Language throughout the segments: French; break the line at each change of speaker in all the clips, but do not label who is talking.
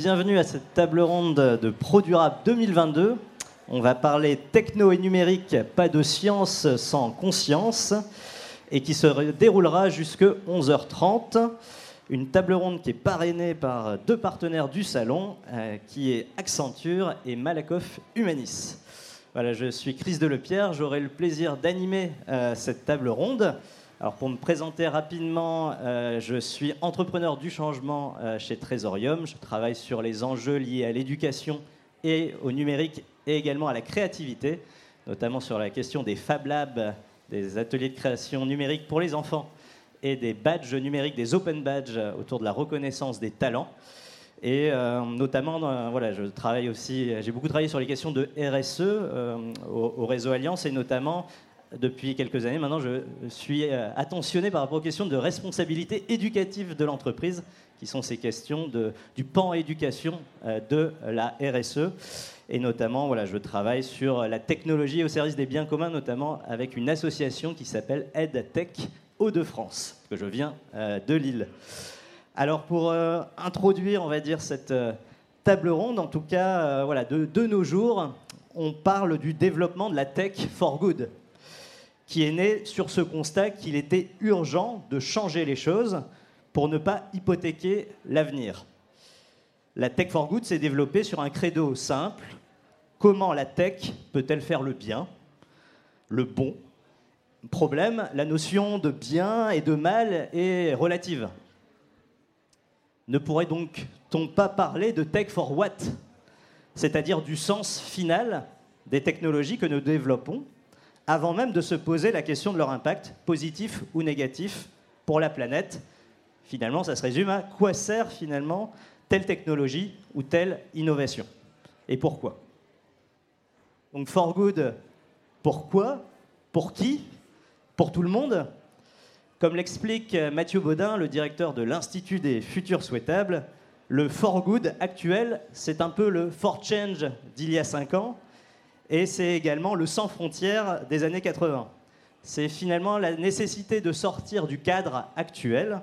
bienvenue à cette table ronde de ProDurable 2022. On va parler techno et numérique, pas de science sans conscience, et qui se déroulera jusque 11h30. Une table ronde qui est parrainée par deux partenaires du salon, euh, qui est Accenture et Malakoff Humanis. Voilà, je suis Chris Delepierre, j'aurai le plaisir d'animer euh, cette table ronde. Alors pour me présenter rapidement, euh, je suis entrepreneur du changement chez Trésorium. Je travaille sur les enjeux liés à l'éducation et au numérique et également à la créativité, notamment sur la question des Fab Labs, des ateliers de création numérique pour les enfants et des badges numériques, des open badges autour de la reconnaissance des talents. Et euh, notamment, voilà, je travaille aussi, j'ai beaucoup travaillé sur les questions de RSE euh, au, réseau Alliance et notamment depuis quelques années maintenant, je suis euh, attentionné par rapport aux questions de responsabilité éducative de l'entreprise, qui sont ces questions du pan éducation de la RSE. Et notamment, voilà, je travaille sur la technologie au service des biens communs, notamment avec une association qui s'appelle EdTech, Hauts-de-France, que je viens euh, de Lille. Alors pour euh, introduire, on va dire, cette euh, table ronde, en tout cas, voilà, de, de, nos jours, on parle du développement de la tech for good, qui est né sur ce constat qu'il était urgent de changer les choses pour ne pas hypothéquer l'avenir. La tech for good s'est développée sur un credo simple. Comment la tech peut-elle faire le bien, le bon, problème, la notion de bien et de mal est relative. Ne pourrait donc-on pas parler de tech for what? C'est-à-dire du sens final des technologies que nous développons, avant même de se poser la question de leur impact, positif ou négatif, pour la planète. Finalement, ça se résume à quoi sert finalement telle technologie ou telle innovation Et pourquoi? Donc for good, pourquoi? Pour qui? Pour tout le monde? Comme l'explique Mathieu Baudin, le directeur de l'Institut des futurs souhaitables, le for good actuel, c'est un peu le for change d'il y a 5 ans, et c'est également le sans frontières des années 80. C'est finalement la nécessité de sortir du cadre actuel,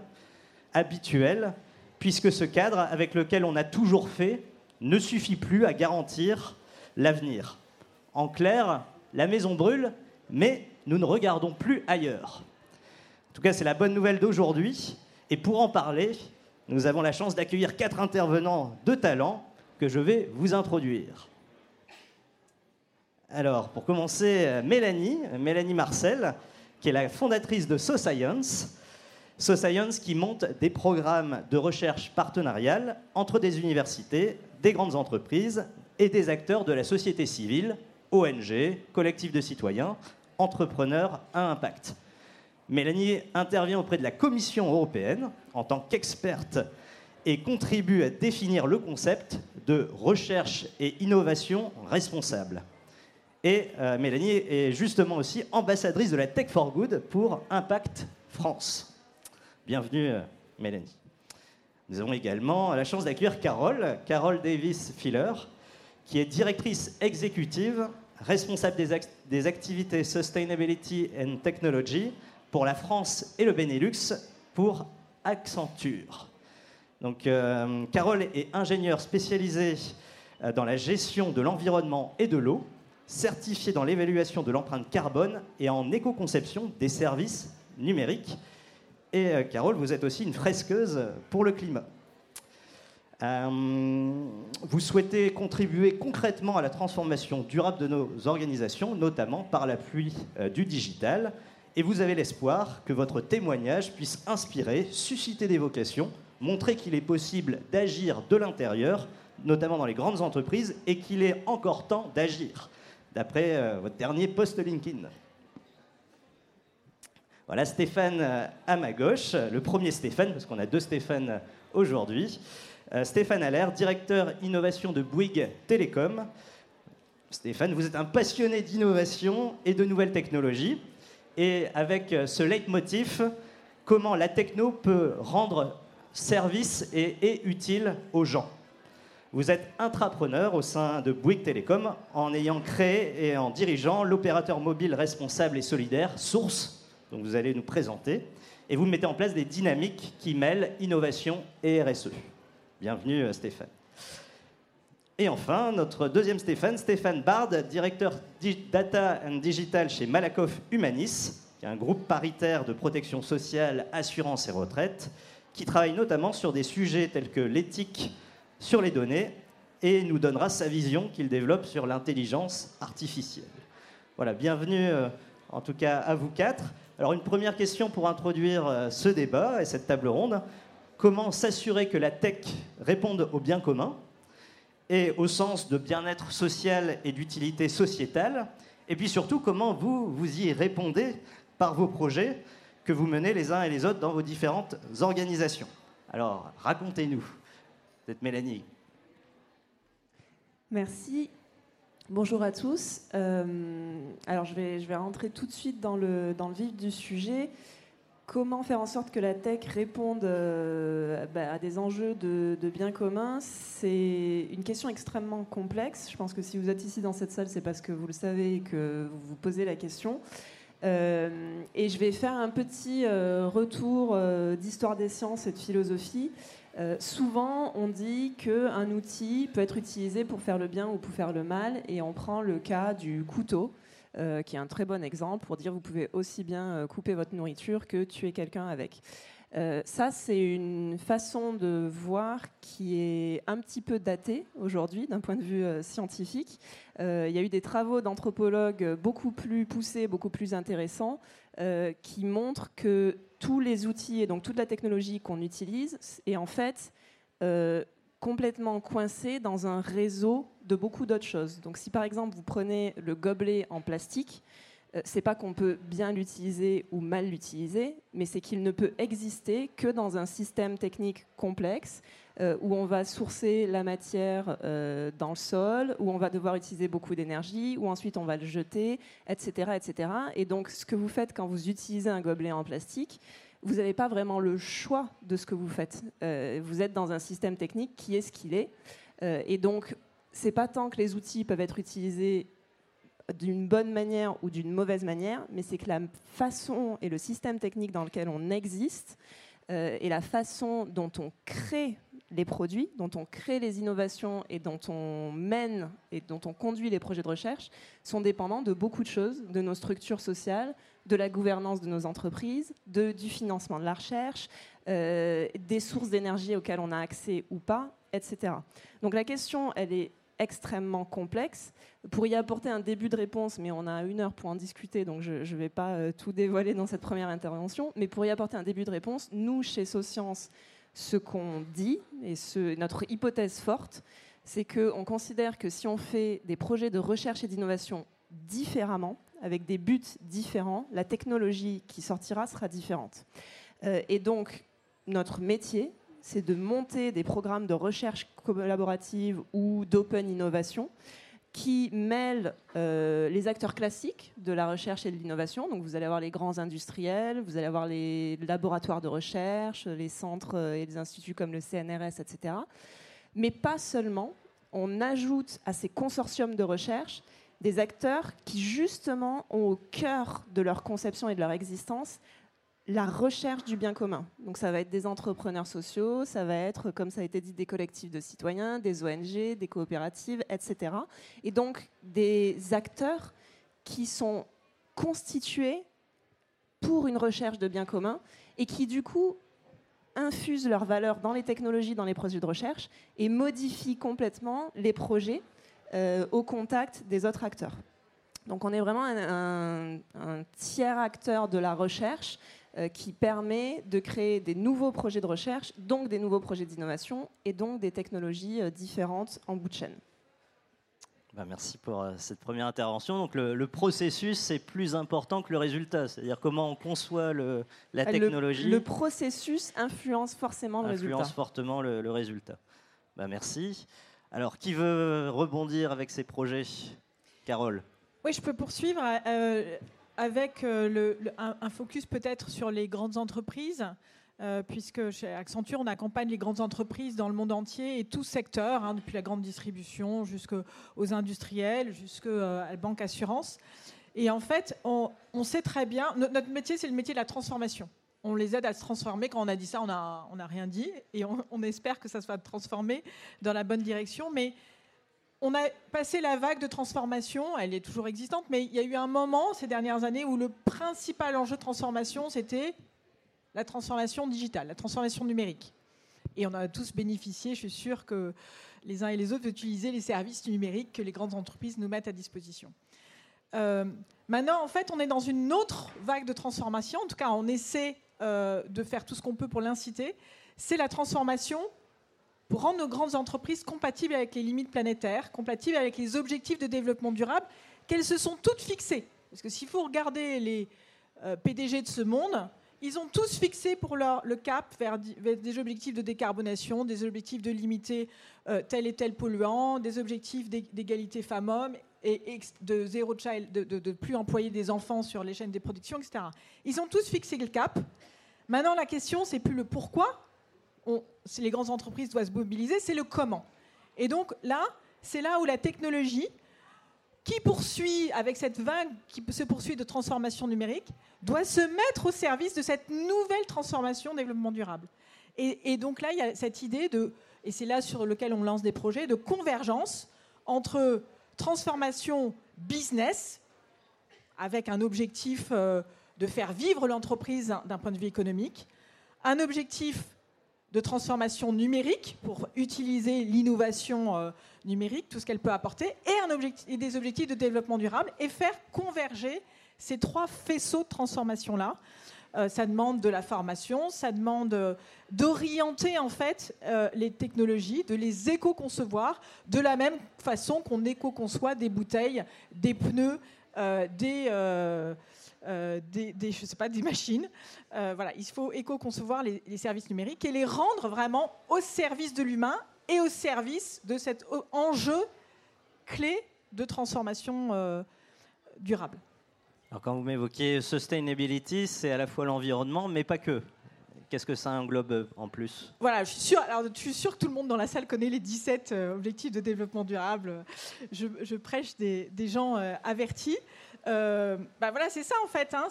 habituel, puisque ce cadre avec lequel on a toujours fait ne suffit plus à garantir l'avenir. En clair, la maison brûle, mais nous ne regardons plus ailleurs. En tout cas, c'est la bonne nouvelle d'aujourd'hui. Et pour en parler, nous avons la chance d'accueillir quatre intervenants de talent que je vais vous introduire. Alors, pour commencer, Mélanie, Mélanie Marcel, qui est la fondatrice de SoScience. SoScience qui monte des programmes de recherche partenariale entre des universités, des grandes entreprises et des acteurs de la société civile, ONG, collectifs de citoyens, entrepreneur à impact. Mélanie intervient auprès de la Commission européenne en tant qu'experte et contribue à définir le concept de recherche et innovation responsable. Et euh, Mélanie est justement aussi ambassadrice de la Tech for Good pour Impact France. Bienvenue, euh, Mélanie. Nous avons également la chance d'accueillir Carole, Carole Davis-Filler, qui est directrice exécutive responsable des, activités Sustainability and Technology pour la France et le Benelux pour Accenture. Donc, euh, Carole est ingénieure spécialisée dans la gestion de l'environnement et de l'eau, certifiée dans l'évaluation de l'empreinte carbone et en éco-conception des services numériques. Et euh, Carole, vous êtes aussi une fresqueuse pour le climat. Euh, vous souhaitez contribuer concrètement à la transformation durable de nos organisations, notamment par l'appui euh, du digital, et vous avez l'espoir que votre témoignage puisse inspirer, susciter des vocations, montrer qu'il est possible d'agir de l'intérieur, notamment dans les grandes entreprises, et qu'il est encore temps d'agir, d'après euh, votre dernier post LinkedIn. Voilà Stéphane à ma gauche, le premier Stéphane, parce qu'on a deux Stéphane aujourd'hui. Euh, Stéphane Allaire, directeur innovation de Bouygues Télécom. Stéphane, vous êtes un passionné d'innovation et de nouvelles technologies. Et avec euh, ce leitmotiv, comment la techno peut rendre service et utile aux gens. Vous êtes intrapreneur au sein de Bouygues Télécom en ayant créé et en dirigeant l'opérateur mobile responsable et solidaire Source, dont vous allez nous présenter. Et vous mettez en place des dynamiques qui mêlent innovation et RSE. Bienvenue euh, Stéphane. Et enfin, notre deuxième Stéphane, Stéphane Bard, directeur Data and Digital chez Malakoff Humanis, qui est un groupe paritaire de protection sociale, assurance et retraite, qui travaille notamment sur des sujets tels que l'éthique sur les données et nous donnera sa vision qu'il développe sur l'intelligence artificielle. Voilà, bienvenue euh, en tout cas à vous quatre. Alors une première question pour introduire euh, ce débat et cette table ronde. Comment s'assurer que la tech réponde au bien commun et au sens de bien-être social et d'utilité sociétale? Et puis surtout, comment vous, vous y répondez par vos projets que vous menez les uns et les autres dans vos différentes organisations? Alors, racontez-nous. Peut-être Mélanie.
Merci. Bonjour à tous. Euh, alors, je vais, rentrer tout de suite dans le, vif du sujet. Comment faire en sorte que la tech réponde euh, bah, à des enjeux de, bien commun C'est une question extrêmement complexe. Je pense que si vous êtes ici dans cette salle, c'est parce que vous le savez et que vous vous posez la question. Euh, et je vais faire un petit retour d'histoire des sciences et de philosophie. Souvent, on dit qu'un outil peut être utilisé pour faire le bien ou pour faire le mal, et on prend le cas du couteau. Euh, qui est un très bon exemple pour dire vous pouvez aussi bien euh, couper votre nourriture que tuer quelqu'un avec. Euh, ça, c'est une façon de voir qui est un petit peu datée aujourd'hui d'un point de vue scientifique. il y a eu des travaux d'anthropologues beaucoup plus poussés, beaucoup plus intéressants, qui montrent que tous les outils et donc toute la technologie qu'on utilise est en fait complètement coincé dans un réseau de beaucoup d'autres choses. Donc si par exemple vous prenez le gobelet en plastique, euh, c'est pas qu'on peut bien l'utiliser ou mal l'utiliser, mais c'est qu'il ne peut exister que dans un système technique complexe euh, où on va sourcer la matière euh, dans le sol, où on va devoir utiliser beaucoup d'énergie, où ensuite on va le jeter, etc., etc. Et donc ce que vous faites quand vous utilisez un gobelet en plastique, vous n'avez pas vraiment le choix de ce que vous faites. Euh, vous êtes dans un système technique qui est ce qu'il est. Et donc, c'est pas tant que les outils peuvent être utilisés d'une bonne manière ou d'une mauvaise manière, mais c'est que la façon et le système technique dans lequel on existe et la façon dont on crée les produits, dont on crée les innovations et dont on mène et dont on conduit les projets de recherche sont dépendants de beaucoup de choses, de nos structures sociales, de la gouvernance de nos entreprises, de, du financement de la recherche, euh, des sources d'énergie auxquelles on a accès ou pas, etc. Donc la question, elle est extrêmement complexe. Pour y apporter un début de réponse, mais on a une heure pour en discuter, donc je ne vais pas euh, tout dévoiler dans cette première intervention, mais pour y apporter un début de réponse, nous, chez Socience, ce qu'on dit, et notre hypothèse forte, c'est qu'on considère que si on fait des projets de recherche et d'innovation différemment, avec des buts différents, la technologie qui sortira sera différente. Euh, et donc, notre métier, c'est de monter des programmes de recherche collaborative ou d'open innovation qui mêlent euh, les acteurs classiques de la recherche et de l'innovation. Donc vous allez avoir les grands industriels, vous allez avoir les laboratoires de recherche, les centres euh, et les instituts comme le CNRS, etc. Mais pas seulement. On ajoute à ces consortiums de recherche des acteurs qui justement ont au cœur de leur conception et de leur existence la recherche du bien commun. Donc ça va être des entrepreneurs sociaux, ça va être, comme ça a été dit, des collectifs de citoyens, des ONG, des coopératives, etc. Et donc des acteurs qui sont constitués pour une recherche de bien commun et qui du coup infusent leurs valeurs dans les technologies, dans les projets de recherche et modifient complètement les projets euh, au contact des autres acteurs. Donc on est vraiment un, tiers acteur de la recherche qui permet de créer des nouveaux projets de recherche, donc des nouveaux projets d'innovation et donc des technologies euh, différentes en bout de chaîne.
Bah, merci pour euh, cette première intervention. Donc le, processus est plus important que le résultat, c'est-à-dire comment on conçoit le, la technologie.
Le, processus influence forcément le
résultat. Influence fortement le, résultat. Bah, merci. Alors qui veut rebondir avec ces projets? Carole
Oui, je peux poursuivre avec euh, un, focus peut-être sur les grandes entreprises. Euh, puisque chez Accenture, on accompagne les grandes entreprises dans le monde entier et tout secteur, hein, depuis la grande distribution jusqu'aux industriels, jusqu'à euh, la banque assurance. Et en fait, on, sait très bien, notre métier, c'est le métier de la transformation. on les aide à se transformer. Quand on a dit ça, on n'a on rien dit. Et on, espère que ça se va transformer dans la bonne direction. Mais on a passé la vague de transformation, elle est toujours existante, mais il y a eu un moment ces dernières années où le principal enjeu de transformation, c'était la transformation digitale, la transformation numérique. Et on a tous bénéficié, je suis sûre que les uns et les autres utiliser les services numériques que les grandes entreprises nous mettent à disposition. Euh, maintenant, en fait, on est dans une autre vague de transformation. En tout cas, on essaie euh, de faire tout ce qu'on peut pour l'inciter. C'est la transformation pour rendre nos grandes entreprises compatibles avec les limites planétaires, compatibles avec les objectifs de développement durable, qu'elles se sont toutes fixées. Parce que s'il faut regarder les euh, PDG de ce monde, ils ont tous fixé pour leur, le cap vers, des objectifs de décarbonation, des objectifs de limiter euh, tel et tel polluant, des objectifs d'égalité femmes-hommes et, de zéro child, de ne plus employer des enfants sur les chaînes des productions, etc. Ils ont tous fixé le cap. Maintenant, la question, c'est plus le pourquoi. Si les grandes entreprises doivent se mobiliser, c'est le comment. Et donc là, c'est là où la technologie, qui poursuit, avec cette vague qui se poursuit de transformation numérique, doit se mettre au service de cette nouvelle transformation développement durable. Et, donc là, il y a cette idée de, et c'est là sur lequel on lance des projets, de convergence entre transformation business, avec un objectif euh, de faire vivre l'entreprise d'un point de vue économique, un objectif de transformation numérique pour utiliser l'innovation euh, numérique, tout ce qu'elle peut apporter, et, des objectifs de développement durable, et faire converger ces trois faisceaux de transformation-là. Euh, ça demande de la formation, ça demande euh, d'orienter en fait les technologies, de les éco-concevoir de la même façon qu'on éco-conçoit des bouteilles, des pneus, des euh, des, je sais pas, des machines. Euh, voilà, il faut éco-concevoir les, services numériques et les rendre vraiment au service de l'humain et au service de cet enjeu clé de transformation euh, durable.
Alors quand vous m'évoquez sustainability, c'est à la fois l'environnement, mais pas que. Qu'est-ce que ça englobe en plus?
Voilà, je suis, sûr, alors, je suis sûr que tout le monde dans la salle connaît les 17 objectifs de développement durable. Je, prêche des, des gens avertis. Euh, bah voilà, c'est ça en fait. Hein.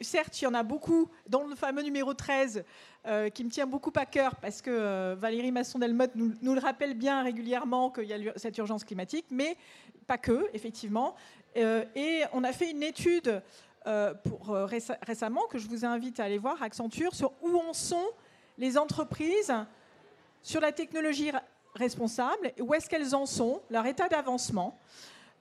certes, il y en a beaucoup dans le fameux numéro 13 euh, qui me tient beaucoup à cœur parce que euh, Valérie Masson-Delmotte nous, le rappelle bien régulièrement qu'il y a cette urgence climatique, mais pas que, effectivement. et on a fait une étude pour, récemment que je vous invite à aller voir, Accenture, sur où en sont les entreprises sur la technologie responsable, où est-ce qu'elles en sont, leur état d'avancement.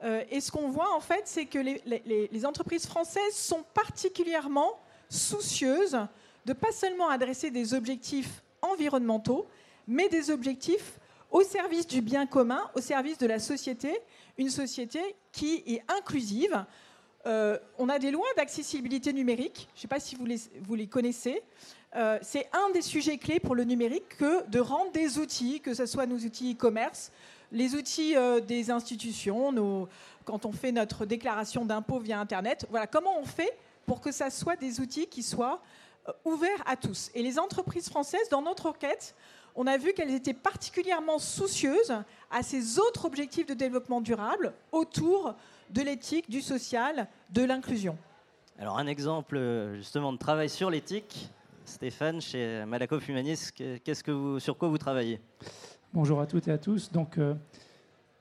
Euh, et ce qu'on voit en fait, c'est que les, entreprises françaises sont particulièrement soucieuses de pas seulement adresser des objectifs environnementaux, mais des objectifs au service du bien commun, au service de la société, une société qui est inclusive. Euh, on a des lois d'accessibilité numérique, je ne sais pas si vous les, connaissez. Euh, c'est un des sujets clés pour le numérique que de rendre des outils, que ce soit nos outils e-commerce, les outils euh, des institutions, quand on fait notre déclaration d'impôt via Internet. Voilà, comment on fait pour que ça soit des outils qui soient euh, ouverts à tous. Et les entreprises françaises, dans notre enquête, on a vu qu'elles étaient particulièrement soucieuses à ces autres objectifs de développement durable autour de l'éthique, du social, de l'inclusion.
Alors un exemple justement de travail sur l'éthique, Stéphane, chez Malakoff Humanis, qu'est-ce que vous, sur quoi vous travaillez?
Bonjour à toutes et à tous. Donc, euh,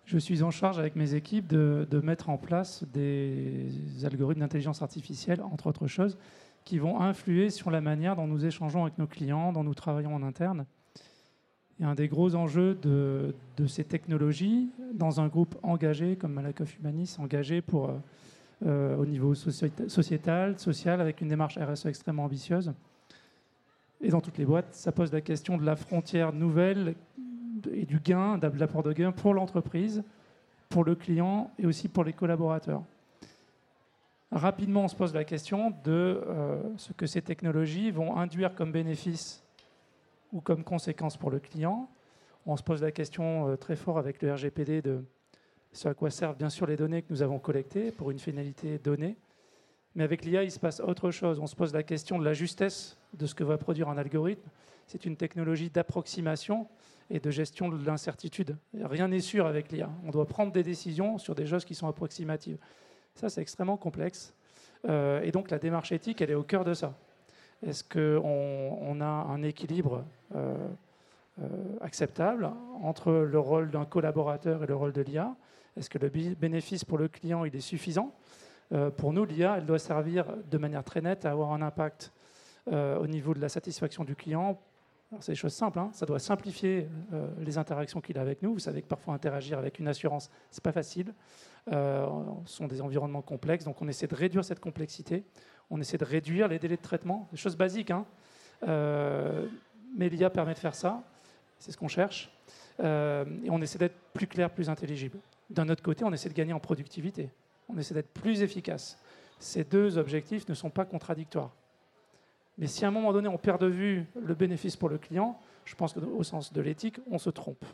je suis en charge avec mes équipes de, mettre en place des algorithmes d'intelligence artificielle, entre autres choses, qui vont influer sur la manière dont nous échangeons avec nos clients, dont nous travaillons en interne. Et un des gros enjeux de, ces technologies, dans un groupe engagé comme Malakoff Humanis, engagé pour, euh, euh, au niveau sociétal, social, avec une démarche RSE extrêmement ambitieuse, et dans toutes les boîtes, ça pose la question de la frontière nouvelle et du gain, de l'apport de gain pour l'entreprise, pour le client et aussi pour les collaborateurs. Rapidement, on se pose la question de euh, ce que ces technologies vont induire comme bénéfice ou comme conséquence pour le client. On se pose la question euh, très fort avec le RGPD de ce à quoi servent bien sûr les données que nous avons collectées pour une finalité donnée. Mais avec l'IA, il se passe autre chose. On se pose la question de la justesse de ce que va produire un algorithme. C'est une technologie d'approximation et de gestion de l'incertitude. Rien n'est sûr avec l'IA. On doit prendre des décisions sur des choses qui sont approximatives. Ça, c'est extrêmement complexe. Euh, et donc, la démarche éthique, elle est au cœur de ça. Est-ce qu'on on a un équilibre acceptable entre le rôle d'un collaborateur et le rôle de l'IA Est-ce que le bénéfice pour le client il est suffisant? Pour nous, l'IA, elle doit servir de manière très nette à avoir un impact au niveau de la satisfaction du client c'est des choses simples, hein. ça doit simplifier euh, les interactions qu'il a avec nous. Vous savez que parfois interagir avec une assurance, c'est pas facile. Euh, ce sont des environnements complexes, donc on essaie de réduire cette complexité. On essaie de réduire les délais de traitement, des choses basiques. Hein. Euh, mais l'IA permet de faire ça, c'est ce qu'on cherche. et on essaie d'être plus clair, plus intelligible. D'un autre côté, on essaie de gagner en productivité. On essaie d'être plus efficace. Ces deux objectifs ne sont pas contradictoires. Mais si à un moment donné on perd de vue le bénéfice pour le client, je pense qu'au sens de l'éthique, on se trompe.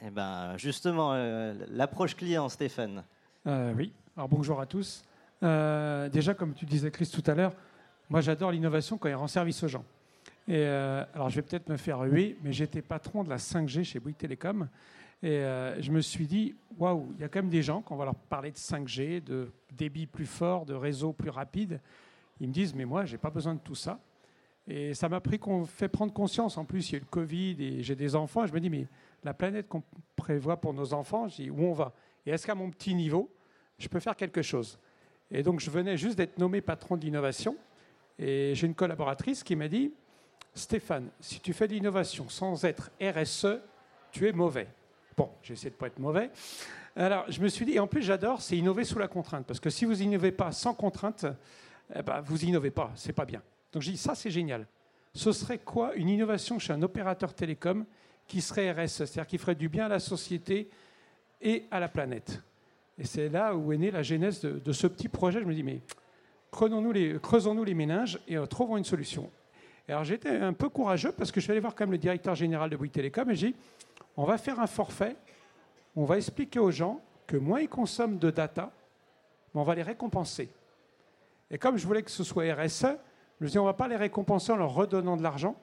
Eh ben, justement, euh, l'approche client, Stéphane.
Euh, oui, alors bonjour à tous. Euh, déjà, comme tu disais, Chris, tout à l'heure, moi j'adore l'innovation quand elle rend service aux gens. Et alors je vais peut-être me faire huer, mais j'étais patron de la 5G chez Bouygues Télécom. Et je me suis dit, waouh, il y a quand même des gens, quand on va leur parler de 5G, de débit plus fort, de réseau plus rapide, ils me disent, mais moi, je n'ai pas besoin de tout ça. Et ça m'a pris qu'on fait prendre conscience. En plus, il y a eu le Covid et j'ai des enfants. je me dis, mais la planète qu'on prévoit pour nos enfants, je dis, où on va? Et est-ce qu'à mon petit niveau, je peux faire quelque chose? Et donc, je venais juste d'être nommé patron de l'innovation. Et j'ai une collaboratrice qui m'a dit, Stéphane, si tu fais de l'innovation sans être RSE, tu es mauvais. Bon, j'ai essayé de ne pas être mauvais. Alors, je me suis dit, et en plus, j'adore, c'est innover sous la contrainte. Parce que si vous innovez pas sans contrainte, eh ben, vous innovez pas, c'est pas bien. Donc je dis, ça c'est génial. Ce serait quoi une innovation chez un opérateur télécom qui serait RS, c'est-à-dire qui ferait du bien à la société et à la planète? Et c'est là où est née la genèse de, ce petit projet. Je me dis, mais creusons-nous les, creusons-nous les méninges et euh, trouvons une solution. alors j'étais un peu courageux parce que je suis allé voir quand même le directeur général de Bouygues Télécom et j'ai dit, on va faire un forfait, on va expliquer aux gens que moins ils consomment de data, on va les récompenser. Et comme je voulais que ce soit RSE, je me suis dit, on ne va pas les récompenser en leur redonnant de l'argent,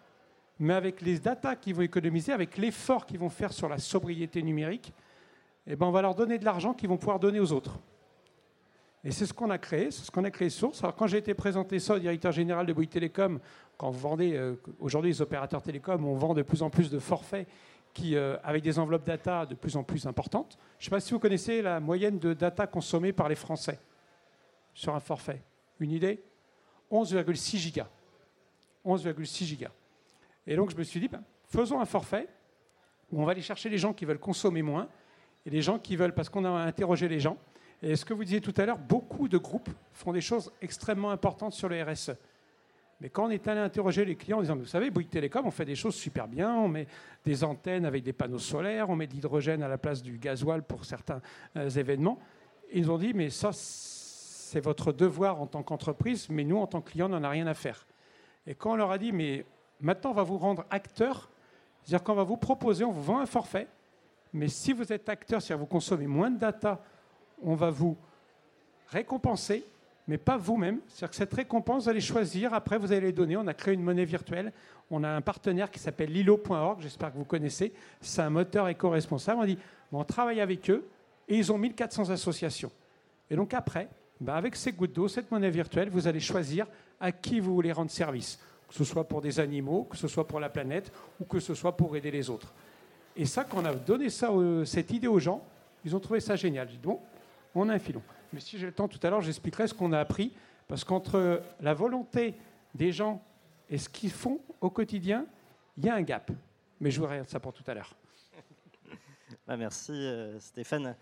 mais avec les datas qu'ils vont économiser, avec l'effort qu'ils vont faire sur la sobriété numérique, eh ben on va leur donner de l'argent qu'ils vont pouvoir donner aux autres. Et c'est ce qu'on a créé, c'est ce qu'on a créé Source. Alors quand j'ai été présenté ça au directeur général de Bouygues Télécom, quand vous vendez, euh, aujourd'hui les opérateurs télécoms, on vend de plus en plus de forfaits qui, euh, avec des enveloppes data de plus en plus importantes. Je ne sais pas si vous connaissez la moyenne de data consommée par les Français sur un forfait. Une idée 11,6 gigas. 11,6 gigas. Et donc je me suis dit, ben, faisons un forfait où on va aller chercher les gens qui veulent consommer moins et les gens qui veulent, parce qu'on a interrogé les gens. Et ce que vous disiez tout à l'heure, beaucoup de groupes font des choses extrêmement importantes sur le RSE. Mais quand on est allé interroger les clients en disant, vous savez, Bouygues Télécom, on fait des choses super bien, on met des antennes avec des panneaux solaires, on met de l'hydrogène à la place du gasoil pour certains euh, événements, ils ont dit, mais ça, c'est votre devoir en tant qu'entreprise, mais nous, en tant que clients, on n'en a rien à faire. Et quand on leur a dit, mais maintenant, on va vous rendre acteur, c'est-à-dire qu'on va vous proposer, on vous vend un forfait, mais si vous êtes acteur, c'est-à-dire vous consommez moins de data, on va vous récompenser, mais pas vous-même. C'est-à-dire que cette récompense, vous allez choisir, après vous allez les donner. On a créé une monnaie virtuelle. On a un partenaire qui s'appelle lilo.org, j'espère que vous connaissez. C'est un moteur éco-responsable. On dit, on travaille avec eux et ils ont 1400 associations. Et donc après, ben, avec ces gouttes d'eau, cette monnaie virtuelle, vous allez choisir à qui vous voulez rendre service, que ce soit pour des animaux, que ce soit pour la planète ou que ce soit pour aider les autres. Et ça, quand on a donné ça, cette idée aux gens, ils ont trouvé ça génial. Dit, bon, on a un filon. Mais si j'ai le temps tout à l'heure, j'expliquerai ce qu'on a appris, parce qu'entre la volonté des gens et ce qu'ils font au quotidien, il y a un gap. Mais je vous regarde ça pour tout à l'heure.
Bah, merci euh, Stéphane.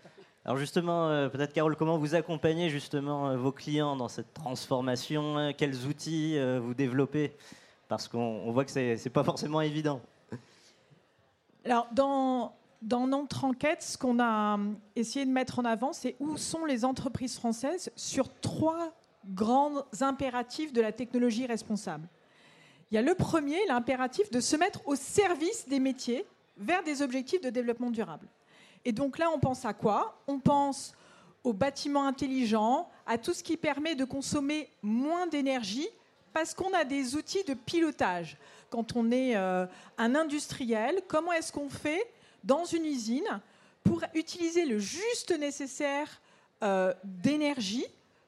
Alors justement, euh, peut-être Carole, comment vous accompagnez justement euh, vos clients dans cette transformation hein Quels outils euh, vous développez? Parce qu'on voit que ce n'est pas forcément évident.
Alors dans, dans notre enquête, ce qu'on a essayé de mettre en avant, c'est où sont les entreprises françaises sur trois grands impératifs de la technologie responsable. Il y a le premier, l'impératif de se mettre au service des métiers vers des objectifs de développement durable. Et donc là, on pense à quoi? On pense aux bâtiments intelligents, à tout ce qui permet de consommer moins d'énergie parce qu'on a des outils de pilotage. Quand on est euh, un industriel, comment est-ce qu'on fait dans une usine pour utiliser le juste nécessaire euh, d'énergie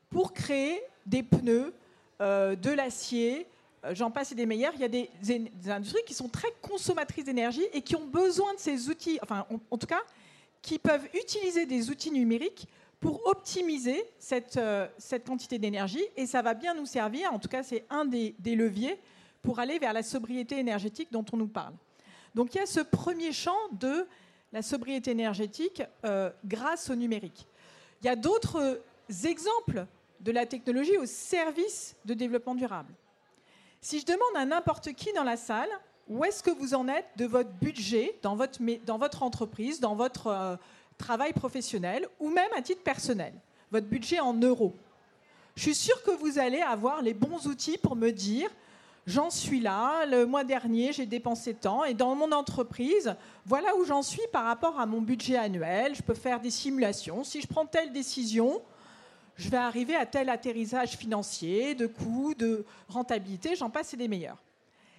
pour créer des pneus, euh, de l'acier, j'en passe et des meilleurs. Il y a des, industries qui sont très consommatrices d'énergie et qui ont besoin de ces outils, enfin en, en tout cas, qui peuvent utiliser des outils numériques pour optimiser cette, euh, cette quantité d'énergie. Et ça va bien nous servir, en tout cas c'est un des, des leviers pour aller vers la sobriété énergétique dont on nous parle. Donc il y a ce premier champ de la sobriété énergétique euh, grâce au numérique. Il y a d'autres exemples de la technologie au service de développement durable. Si je demande à n'importe qui dans la salle, où est-ce que vous en êtes de votre budget dans votre, entreprise, dans votre euh, travail professionnel ou même à titre personnel, votre budget en euros. Je suis sûre que vous allez avoir les bons outils pour me dire j'en suis là, le mois dernier j'ai dépensé tant, et dans mon entreprise, voilà où j'en suis par rapport à mon budget annuel, je peux faire des simulations, si je prends telle décision, je vais arriver à tel atterrissage financier, de coûts, de rentabilité, j'en passe et des meilleurs.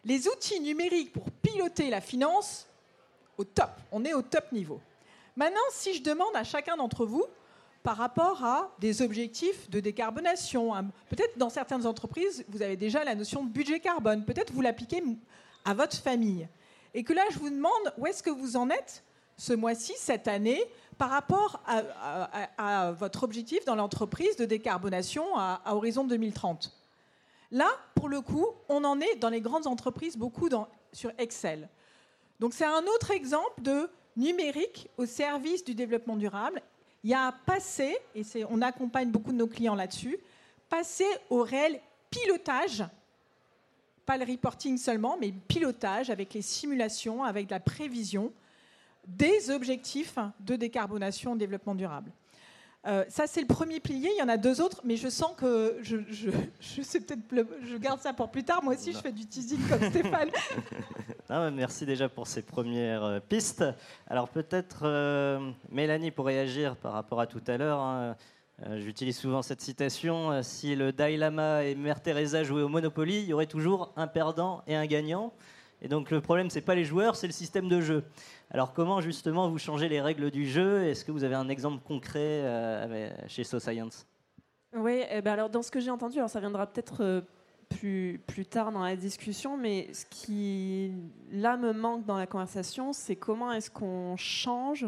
Les outils numériques pour piloter la finance, au top, on est au top niveau. Maintenant, si je demande à chacun d'entre vous, par rapport à des objectifs de décarbonation. Peut-être dans certaines entreprises, vous avez déjà la notion de budget carbone. Peut-être vous l'appliquez à votre famille. Et que là, je vous demande où est-ce que vous en êtes ce mois-ci, cette année, par rapport à, votre objectif dans l'entreprise de décarbonation à, horizon 2030. Là, pour le coup, on en est dans les grandes entreprises beaucoup sur Excel. Donc c'est un autre exemple de numérique au service du développement durable il y a passer, et on accompagne beaucoup de nos clients là-dessus, passer au réel pilotage, pas le reporting seulement, mais pilotage avec les simulations, avec la prévision des objectifs de décarbonation et développement durable. Euh, ça, c'est le premier pilier. Il y en a deux autres, mais je sens que je, je, je sais peut-être, je garde ça pour plus tard. Moi aussi, je fais du teasing comme Stéphane.
merci déjà pour ces premières euh, pistes. Alors peut-être euh, Mélanie pour réagir par rapport à tout à l'heure. Hein. J'utilise souvent cette citation si le Dalai Lama et Mère Teresa jouaient au Monopoly, il y aurait toujours un perdant et un gagnant. Et donc le problème, c'est pas les joueurs, c'est le système de jeu. Alors comment justement vous changez les règles du jeu? Est-ce que vous avez un exemple concret euh, chez SoScience
Oui, eh ben alors dans ce que j'ai entendu, alors ça viendra peut-être euh, plus, plus tard dans la discussion, mais ce qui là me manque dans la conversation, c'est comment est-ce qu'on change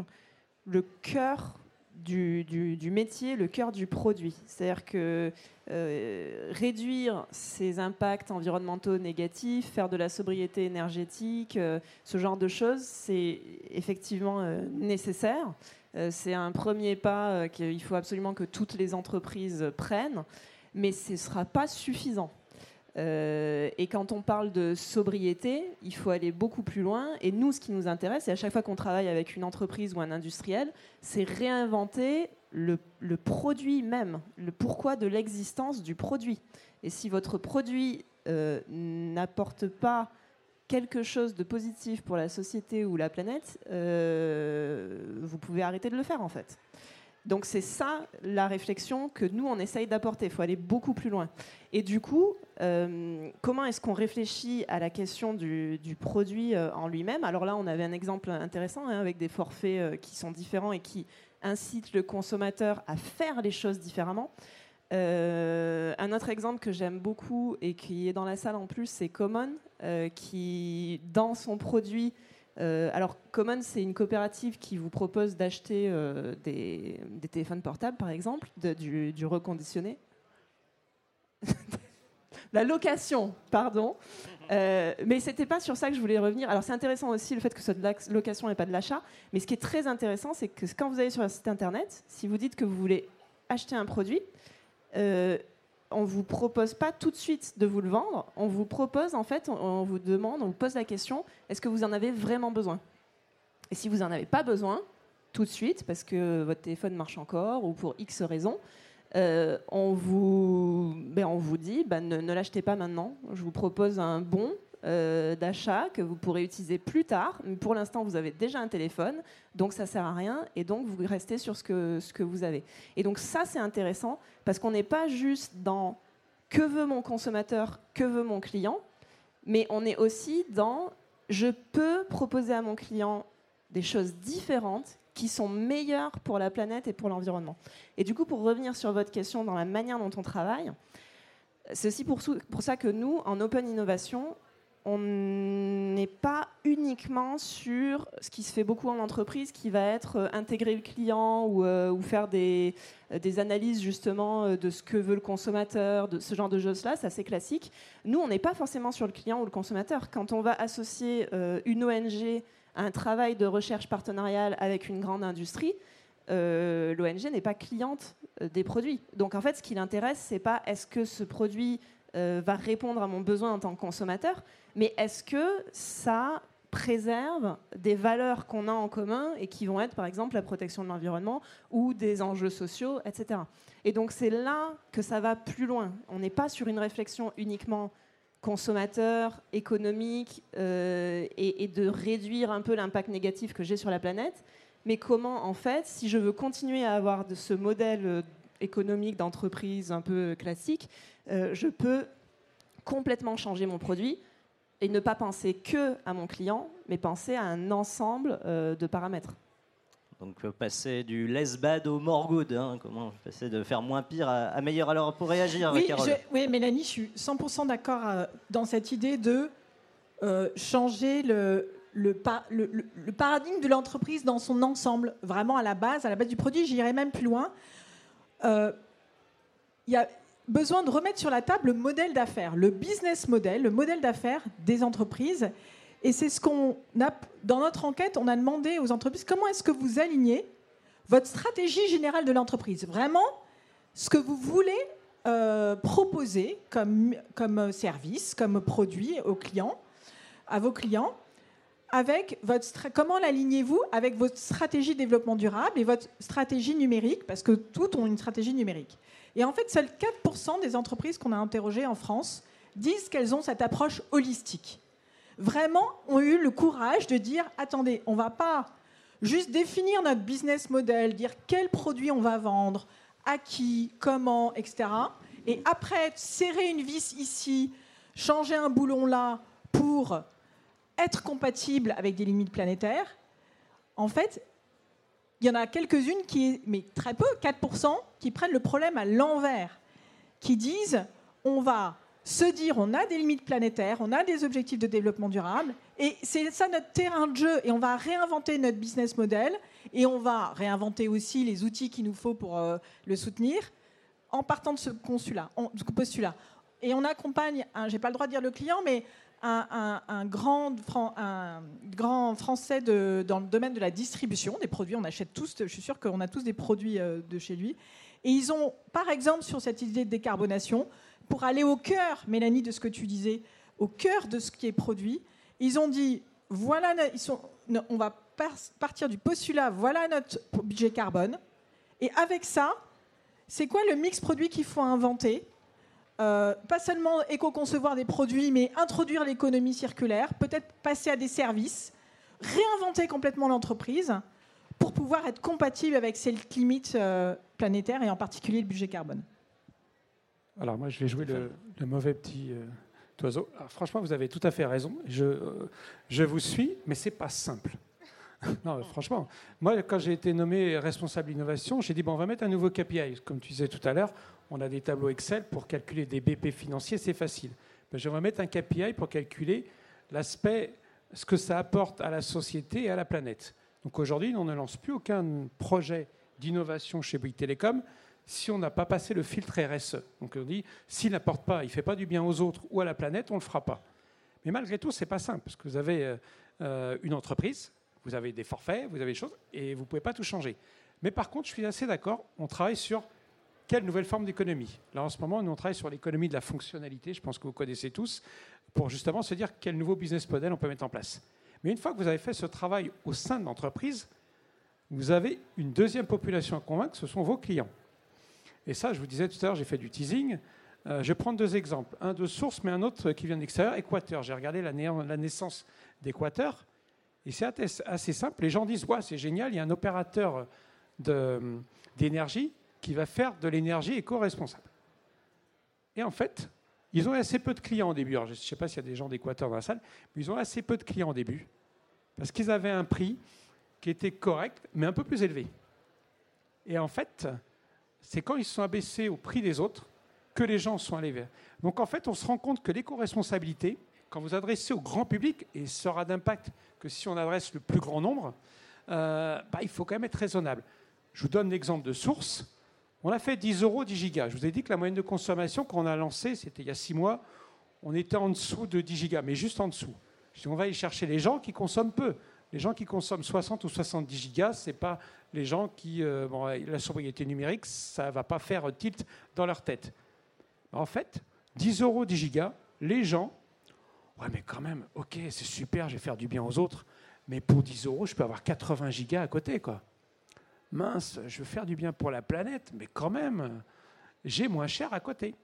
le cœur du, métier, le cœur du produit. C'est-à-dire que euh, réduire ces impacts environnementaux négatifs, faire de la sobriété énergétique, euh, ce genre de choses, c'est effectivement euh, nécessaire. c'est un premier pas qu'il faut absolument que toutes les entreprises prennent, mais ce ne sera pas suffisant. Euh, et quand on parle de sobriété, il faut aller beaucoup plus loin. Et nous, ce qui nous intéresse, et à chaque fois qu'on travaille avec une entreprise ou un industriel, c'est réinventer le, produit même, le pourquoi de l'existence du produit. Et si votre produit euh, n'apporte pas quelque chose de positif pour la société ou la planète, euh, vous pouvez arrêter de le faire en fait. Donc c'est ça la réflexion que nous, on essaye d'apporter. Il faut aller beaucoup plus loin. Et du coup, euh, comment est-ce qu'on réfléchit à la question du, produit euh, en lui-même? Alors là, on avait un exemple intéressant hein, avec des forfaits euh, qui sont différents et qui incitent le consommateur à faire les choses différemment. un autre exemple que j'aime beaucoup et qui est dans la salle en plus, c'est Common, qui, dans son produit, euh, alors, Common, c'est une coopérative qui vous propose d'acheter euh, des, téléphones portables, par exemple, du, reconditionné. La location, pardon. Euh, mais c'était pas sur ça que je voulais revenir. Alors, c'est intéressant aussi le fait que ce soit de la location et pas de l'achat. Mais ce qui est très intéressant, c'est que quand vous allez sur un site internet, si vous dites que vous voulez acheter un produit, euh, on vous propose pas tout de suite de vous le vendre. On vous propose, en fait, on, vous demande, on vous pose la question est-ce que vous en avez vraiment besoin? Et si vous n'en avez pas besoin, tout de suite, parce que votre téléphone marche encore ou pour X raisons, euh, on, vous, ben, on vous dit ben, ne l'achetez pas maintenant. Je vous propose un bon euh, d'achat que vous pourrez utiliser plus tard. Mais pour l'instant, vous avez déjà un téléphone, donc ça sert à rien, et donc vous restez sur ce que, ce que vous avez. Et donc ça, c'est intéressant, parce qu'on n'est pas juste dans que veut mon consommateur, que veut mon client, mais on est aussi dans je peux proposer à mon client des choses différentes qui sont meilleures pour la planète et pour l'environnement. Et du coup, pour revenir sur votre question dans la manière dont on travaille, C'est aussi pour, pour ça que nous, en Open Innovation, on n'est pas uniquement sur ce qui se fait beaucoup en entreprise, qui va être euh, intégrer le client ou, euh, faire des, des, analyses justement de ce que veut le consommateur, de ce genre de choses-là, c'est assez classique. Nous, on n'est pas forcément sur le client ou le consommateur. Quand on va associer une ONG à un travail de recherche partenariale avec une grande industrie, euh, l'ONG n'est pas cliente euh, des produits. Donc en fait, ce qui l'intéresse, c'est pas est-ce que ce produit euh, va répondre à mon besoin en tant que consommateur, mais est-ce que ça préserve des valeurs qu'on a en commun et qui vont être par exemple la protection de l'environnement ou des enjeux sociaux, etc. Et donc c'est là que ça va plus loin. On n'est pas sur une réflexion uniquement consommateur, économique et, et, de réduire un peu l'impact négatif que j'ai sur la planète, mais comment, en fait, si je veux continuer à avoir de ce modèle euh, économique d'entreprise un peu classique, euh, je peux complètement changer mon produit et ne pas penser que à mon client, mais penser à un ensemble euh, de paramètres.
Donc passer du less bad au more good, hein, comment passer de faire moins pire à, meilleur. Alors pour réagir,
oui, oui, Mélanie, je suis 100% d'accord dans cette idée de changer le, le, paradigme de l'entreprise dans son ensemble, vraiment à la base, à la base du produit. J'irai même plus loin. Euh, il y a besoin de remettre sur la table le modèle d'affaires, le business model, le modèle d'affaires des entreprises. Et c'est ce qu'on a dans notre enquête. On a demandé aux entreprises comment est-ce que vous alignez votre stratégie générale de l'entreprise, vraiment ce que vous voulez euh, proposer comme, comme service, comme produit aux clients, à vos clients, avec votre comment l'alignez-vous avec votre stratégie développement durable et votre stratégie numérique? Parce que toutes ont une stratégie numérique. Et en fait, seuls 4% des entreprises qu'on a interrogées en France disent qu'elles ont cette approche holistique. Vraiment, ont eu le courage de dire attendez, on ne va pas juste définir notre business model, dire quel produit on va vendre, à qui, comment, etc. Et après, serrer une vis ici, changer un boulon là pour être compatible avec des limites planétaires, en fait, il y en a quelques-unes qui, mais très peu, 4%, qui prennent le problème à l'envers, qui disent on va se dire on a des limites planétaires, on a des objectifs de développement durable, et c'est ça notre terrain de jeu, et on va réinventer notre business model, et on va réinventer aussi les outils qu'il nous faut pour euh, le soutenir, en partant de ce postulat. Et on accompagne, j'ai pas le droit de dire le client, mais un, grand, un grand français dans le domaine de la distribution des produits. On achète tous, je suis sûre qu'on a tous des produits euh, de chez lui. Et ils ont, par exemple, sur cette idée de décarbonation, pour aller au cœur, Mélanie, de ce que tu disais, au cœur de ce qui est produit, ils ont dit voilà, ils sont, on va partir du postulat voilà notre budget carbone. Et avec ça, c'est quoi le mix produit qu'il faut inventer euh, pas seulement éco-concevoir des produits, mais introduire l'économie circulaire, peut-être passer à des services, réinventer complètement l'entreprise pour pouvoir être compatible avec ces limites euh, planétaires et en particulier le budget carbone.
Alors moi, je vais jouer le, mauvais petit euh, oiseau. franchement, vous avez tout à fait raison. Je, je vous suis, mais c'est pas simple. non, franchement, moi, quand j'ai été nommé responsable innovation, j'ai dit bon, on va mettre un nouveau KPI. Comme tu disais tout à l'heure, on a des tableaux Excel pour calculer des BP financiers, c'est facile. Je vais mettre un KPI pour calculer l'aspect, ce que ça apporte à la société et à la planète. Donc aujourd'hui, on ne lance plus aucun projet d'innovation chez Bouygues Télécom si on n'a pas passé le filtre RSE. Donc on dit, s'il n'apporte pas, il ne fait pas du bien aux autres ou à la planète, on ne le fera pas. Mais malgré tout, ce n'est pas simple, parce que vous avez euh, une entreprise, vous avez des forfaits, vous avez des choses, et vous ne pouvez pas tout changer. Mais par contre, je suis assez d'accord, on travaille sur quelle nouvelle forme d'économie Là, en ce moment, nous, on travaille sur l'économie de la fonctionnalité, je pense que vous connaissez tous, pour justement se dire quel nouveau business model on peut mettre en place. Mais une fois que vous avez fait ce travail au sein de l'entreprise, vous avez une deuxième population à convaincre, ce sont vos clients. Et ça, je vous disais tout à l'heure, j'ai fait du teasing. Euh, je vais prendre deux exemples. Un de source, mais un autre qui vient de l'extérieur, Équateur. J'ai regardé la, la naissance d'Équateur. Et c'est assez simple. Les gens disent, ouais, c'est génial, il y a un opérateur d'énergie qui va faire de l'énergie éco-responsable. Et en fait, ils ont assez peu de clients au début. je ne sais pas s'il y a des gens d'Équateur dans la salle, mais ils ont assez peu de clients au début. Parce qu'ils avaient un prix qui était correct, mais un peu plus élevé. Et en fait, c'est quand ils se sont abaissés au prix des autres que les gens sont allés vers. Donc en fait, on se rend compte que l'éco-responsabilité, quand vous adressez au grand public, et sera d'impact que si on adresse le plus grand nombre, euh, bah, il faut quand même être raisonnable. Je vous donne l'exemple de source. On a fait 10 euros 10 gigas. Je vous ai dit que la moyenne de consommation qu'on a lancée, c'était il y a 6 mois, on était en dessous de 10 gigas, mais juste en dessous. Je on va aller chercher les gens qui consomment peu. Les gens qui consomment 60 ou 70 gigas, ce n'est pas les gens qui... Euh, bon, la sobriété numérique, ça ne va pas faire tilt dans leur tête. En fait, 10 euros 10 gigas, les gens... Ouais, mais quand même, ok, c'est super, je vais faire du bien aux autres, mais pour 10 euros, je peux avoir 80 gigas à côté, quoi. Mince, je veux faire du bien pour la planète, mais quand même, j'ai moins cher à côté.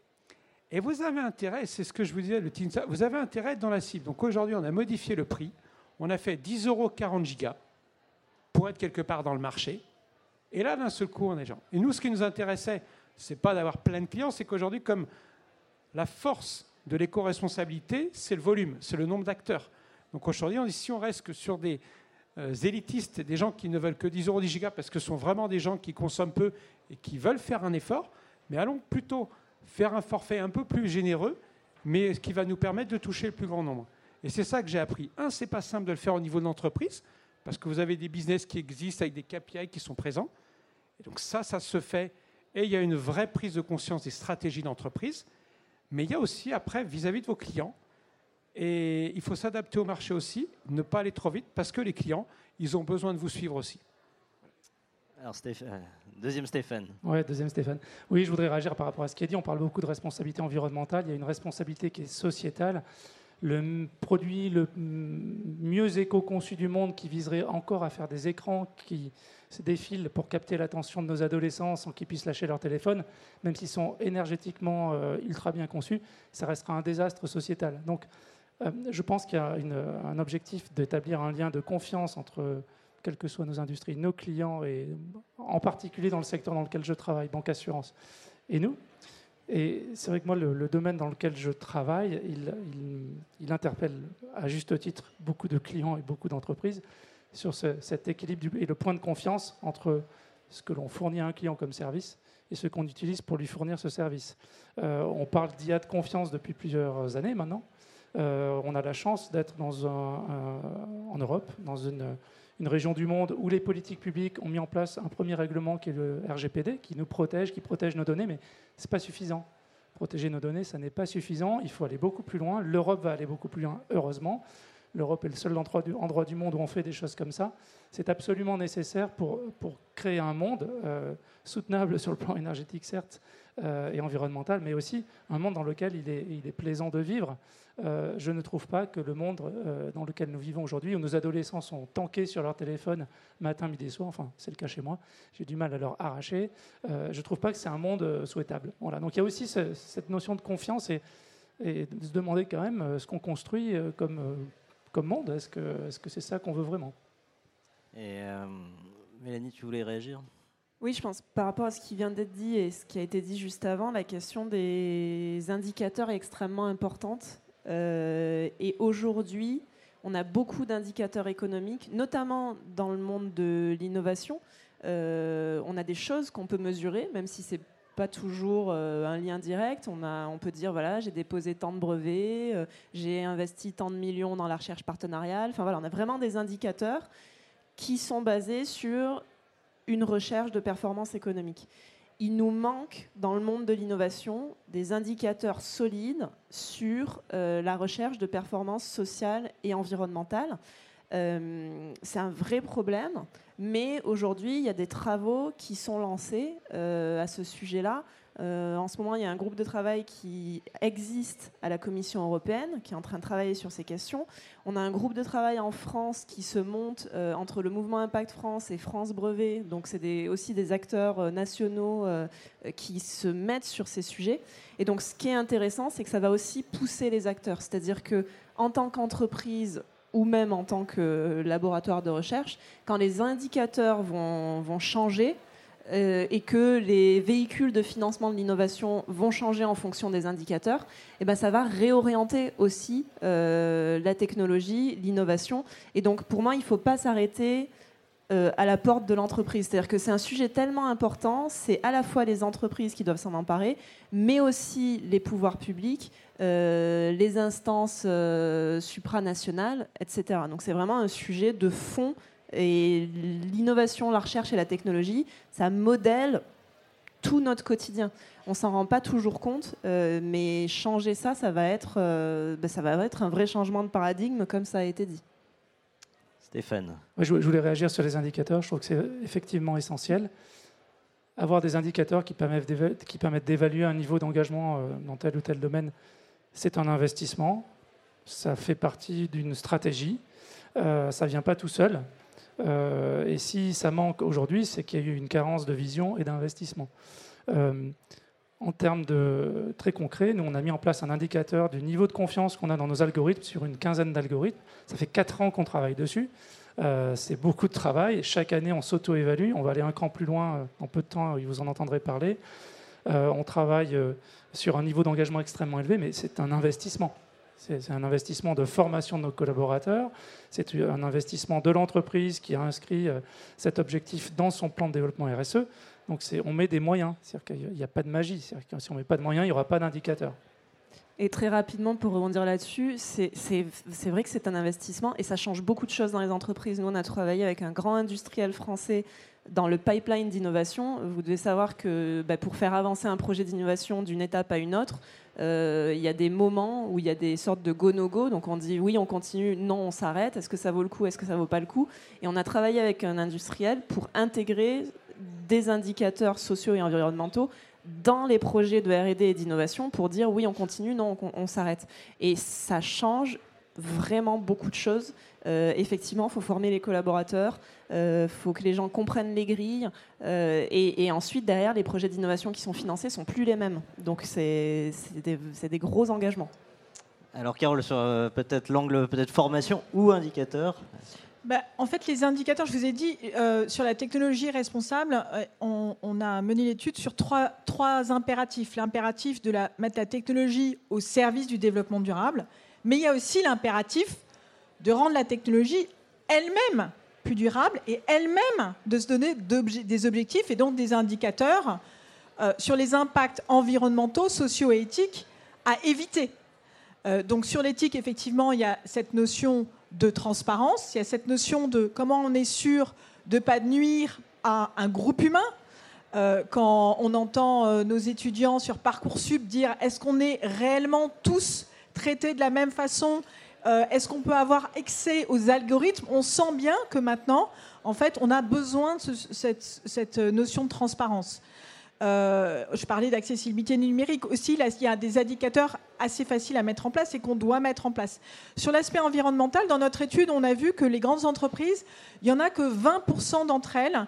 Et vous avez intérêt, c'est ce que je vous disais, vous avez intérêt dans la cible. Donc aujourd'hui, on a modifié le prix. On a fait 10 euros 40 gigas pour être quelque part dans le marché. Et là, d'un seul coup, on est gens. Et nous, ce qui nous intéressait, c'est pas d'avoir plein de clients, c'est qu'aujourd'hui, comme la force de l'éco-responsabilité, c'est le volume, c'est le nombre d'acteurs. Donc aujourd'hui, si on reste que sur des élitistes, des gens qui ne veulent que 10 euros 10 gigas parce que ce sont vraiment des gens qui consomment peu et qui veulent faire un effort, mais allons plutôt faire un forfait un peu plus généreux, mais qui va nous permettre de toucher le plus grand nombre. Et c'est ça que j'ai appris. Un, c'est pas simple de le faire au niveau de l'entreprise, parce que vous avez des business qui existent avec des KPI qui sont présents. Et donc ça, ça se fait. Et il y a une vraie prise de conscience des stratégies d'entreprise. Mais il y a aussi, après, vis-à-vis -vis de vos clients, et il faut s'adapter au marché aussi, ne pas aller trop vite, parce que les clients, ils ont besoin de vous suivre aussi.
Alors, Stéphane, deuxième Stéphane.
Oui, deuxième Stéphane. Oui, je voudrais réagir par rapport à ce qui est dit. On parle beaucoup de responsabilité environnementale. Il y a une responsabilité qui est sociétale. Le produit le mieux éco-conçu du monde qui viserait encore à faire des écrans qui se défilent pour capter l'attention de nos adolescents sans qu'ils puissent lâcher leur téléphone, même s'ils sont énergétiquement euh, ultra bien conçus, ça restera un désastre sociétal. Donc, je pense qu'il y a un objectif d'établir un lien de confiance entre quelles que soient nos industries, nos clients, et en particulier dans le secteur dans lequel je travaille, banque assurance, et nous. Et c'est vrai que moi, le, domaine dans lequel je travaille, il, interpelle à juste titre beaucoup de clients et beaucoup d'entreprises sur cet équilibre et le point de confiance entre ce que l'on fournit à un client comme service et ce qu'on utilise pour lui fournir ce service. Euh, on parle d'IA de confiance depuis plusieurs années maintenant. Euh, on a la chance d'être dans en Europe, dans une une région du monde où les politiques publiques ont mis en place un premier règlement qui est le RGPD, qui nous protège, qui protège nos données, mais ce n'est pas suffisant. Protéger nos données, ça n'est pas suffisant, il faut aller beaucoup plus loin. L'Europe va aller beaucoup plus loin, heureusement. L'Europe est le seul endroit du, monde où on fait des choses comme ça. C'est absolument nécessaire pour, créer un monde euh, soutenable sur le plan énergétique, certes, euh, et environnemental, mais aussi un monde dans lequel il est, plaisant de vivre. Euh, je ne trouve pas que le monde dans lequel nous vivons aujourd'hui, où nos adolescents sont tankés sur leur téléphone matin, midi et soir, enfin c'est le cas chez moi, j'ai du mal à leur arracher, je ne trouve pas que c'est un monde souhaitable. Voilà. Donc il y a aussi cette notion de confiance et de se demander quand même ce qu'on construit comme comme monde Est-ce que c'est -ce c'est ça qu'on veut vraiment?
Et euh, Mélanie, tu voulais réagir?
Oui, je pense par rapport à ce qui vient d'être dit et ce qui a été dit juste avant, la question des indicateurs est extrêmement importante. Euh, et aujourd'hui, on a beaucoup d'indicateurs économiques, notamment dans le monde de l'innovation. Euh, on a des choses qu'on peut mesurer, même si c'est pas toujours euh, un lien direct. On, a, on peut dire voilà, j'ai déposé tant de brevets, euh, j'ai investi tant de millions dans la recherche partenariale. Enfin voilà, on a vraiment des indicateurs qui sont basés sur une recherche de performance économique. Il nous manque dans le monde de l'innovation des indicateurs solides sur euh, la recherche de performance sociale et environnementale. C'est un vrai problème, mais aujourd'hui, il y a des travaux qui sont lancés euh, à ce sujet-là. Euh, en ce moment, il y a un groupe de travail qui existe à la Commission européenne, qui est en train de travailler sur ces questions. On a un groupe de travail en France qui se monte entre le mouvement Impact France et France Brevet. Donc, c'est aussi des acteurs nationaux qui se mettent sur ces sujets. Et donc, ce qui est intéressant, c'est que ça va aussi pousser les acteurs. C'est-à-dire que, en tant qu'entreprise, ou même en tant que laboratoire de recherche, quand les indicateurs vont, vont changer euh, et que les véhicules de financement de l'innovation vont changer en fonction des indicateurs, et eh ben ça va réorienter aussi euh, la technologie, l'innovation. Et donc pour moi, il ne faut pas s'arrêter euh, à la porte de l'entreprise. C'est-à-dire que c'est un sujet tellement important, c'est à la fois les entreprises qui doivent s'en emparer, mais aussi les pouvoirs publics, euh, les instances euh, supranationales, etc. Donc c'est vraiment un sujet de fond et l'innovation, la recherche et la technologie, ça modèle tout notre quotidien. On s'en rend pas toujours compte, mais changer ça, ça va, être, ben, ça va être un vrai changement de paradigme, comme ça a été dit.
Stéphane.
je voulais réagir sur les indicateurs. Je trouve que c'est effectivement essentiel. Avoir des indicateurs qui permettent d'évaluer un niveau d'engagement euh, dans tel ou tel domaine, c'est un investissement. Ça fait partie d'une stratégie. Euh, ça ne vient pas tout seul. Euh, et si ça manque aujourd'hui, c'est qu'il y a eu une carence de vision et d'investissement. En termes de très concrets, nous on a mis en place un indicateur du niveau de confiance qu'on a dans nos algorithmes sur une quinzaine d'algorithmes. Ça fait quatre ans qu'on travaille dessus. Euh, c'est beaucoup de travail. Chaque année, on s'auto-évalue. On va aller un cran plus loin euh, en peu de temps, vous en entendrez parler. Euh, on travaille sur un niveau d'engagement extrêmement élevé, mais c'est un investissement. C'est un investissement de formation de nos collaborateurs, c'est un investissement de l'entreprise qui a inscrit cet objectif dans son plan de développement RSE. Donc on met des moyens, c'est-à-dire n'y a pas de magie. si on ne met pas de moyens, il n'y aura pas d'indicateur.
Et très rapidement, pour rebondir là-dessus, c'est vrai que c'est un investissement et ça change beaucoup de choses dans les entreprises. Nous, on a travaillé avec un grand industriel français dans le pipeline d'innovation. Vous devez savoir que bah, pour faire avancer un projet d'innovation d'une étape à une autre, euh, il y a des moments où il y a des sortes de go-no-go. Donc on dit oui, on continue, non, on s'arrête. Est-ce que ça vaut le coup? Est-ce que ça vaut pas le coup? Et on a travaillé avec un industriel pour intégrer des indicateurs sociaux et environnementaux dans les projets de RD et d'innovation pour dire oui, on continue, non, on, s'arrête. Et ça change vraiment beaucoup de choses. Euh, effectivement, il faut former les collaborateurs, il euh, faut que les gens comprennent les grilles, euh, et, ensuite, derrière, les projets d'innovation qui sont financés sont plus les mêmes. Donc, c'est des, des, gros engagements.
Alors, Carole, sur peut-être l'angle peut-être formation ou indicateur
bah, en fait, les indicateurs, je vous ai dit, euh, sur la technologie responsable, euh, on, a mené l'étude sur trois, trois impératifs. L'impératif de la, mettre la technologie au service du développement durable, mais il y a aussi l'impératif de rendre la technologie elle-même plus durable et elle-même de se donner des objectifs et donc des indicateurs euh, sur les impacts environnementaux, sociaux et éthiques à éviter. donc sur l'éthique, effectivement, il y a cette notion de transparence, il y a cette notion de comment on est sûr de ne pas nuire à un groupe humain. Euh, quand on entend euh, nos étudiants sur Parcoursup dire est-ce qu'on est réellement tous traités de la même façon? Euh, Est-ce qu'on peut avoir accès aux algorithmes? On sent bien que maintenant, en fait, on a besoin de cette, notion de transparence. Euh, je parlais d'accessibilité numérique aussi. Il y a des indicateurs assez faciles à mettre en place et qu'on doit mettre en place. Sur l'aspect environnemental, dans notre étude, on a vu que les grandes entreprises, il n'y en a que 20% d'entre elles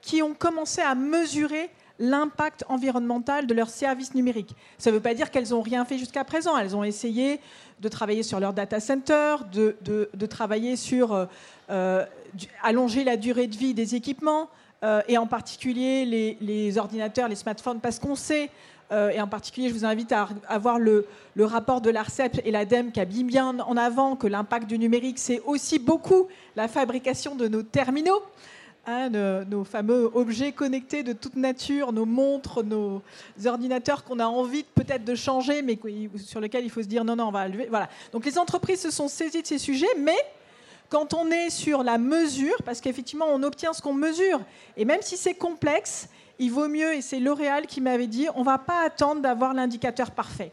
qui ont commencé à mesurer l'impact environnemental de leurs services numériques. Ça ne veut pas dire qu'elles n'ont rien fait jusqu'à présent. Elles ont essayé de travailler sur leur data center, de, travailler sur euh, euh, allonger la durée de vie des équipements, euh, et en particulier les, ordinateurs, les smartphones, parce qu'on sait, et en particulier je vous invite à, avoir le, rapport de l'ARCEP et l'ADEME qui a bien en avant que l'impact du numérique, c'est aussi beaucoup la fabrication de nos terminaux. Hein, nos, fameux objets connectés de toute nature, nos montres, nos ordinateurs qu'on a envie peut-être de changer, mais sur lesquels il faut se dire non, non, on va lever. Voilà. Donc les entreprises se sont saisies de ces sujets, mais quand on est sur la mesure, parce qu'effectivement, on obtient ce qu'on mesure, et même si c'est complexe, il vaut mieux, et c'est L'Oréal qui m'avait dit, on ne va pas attendre d'avoir l'indicateur parfait.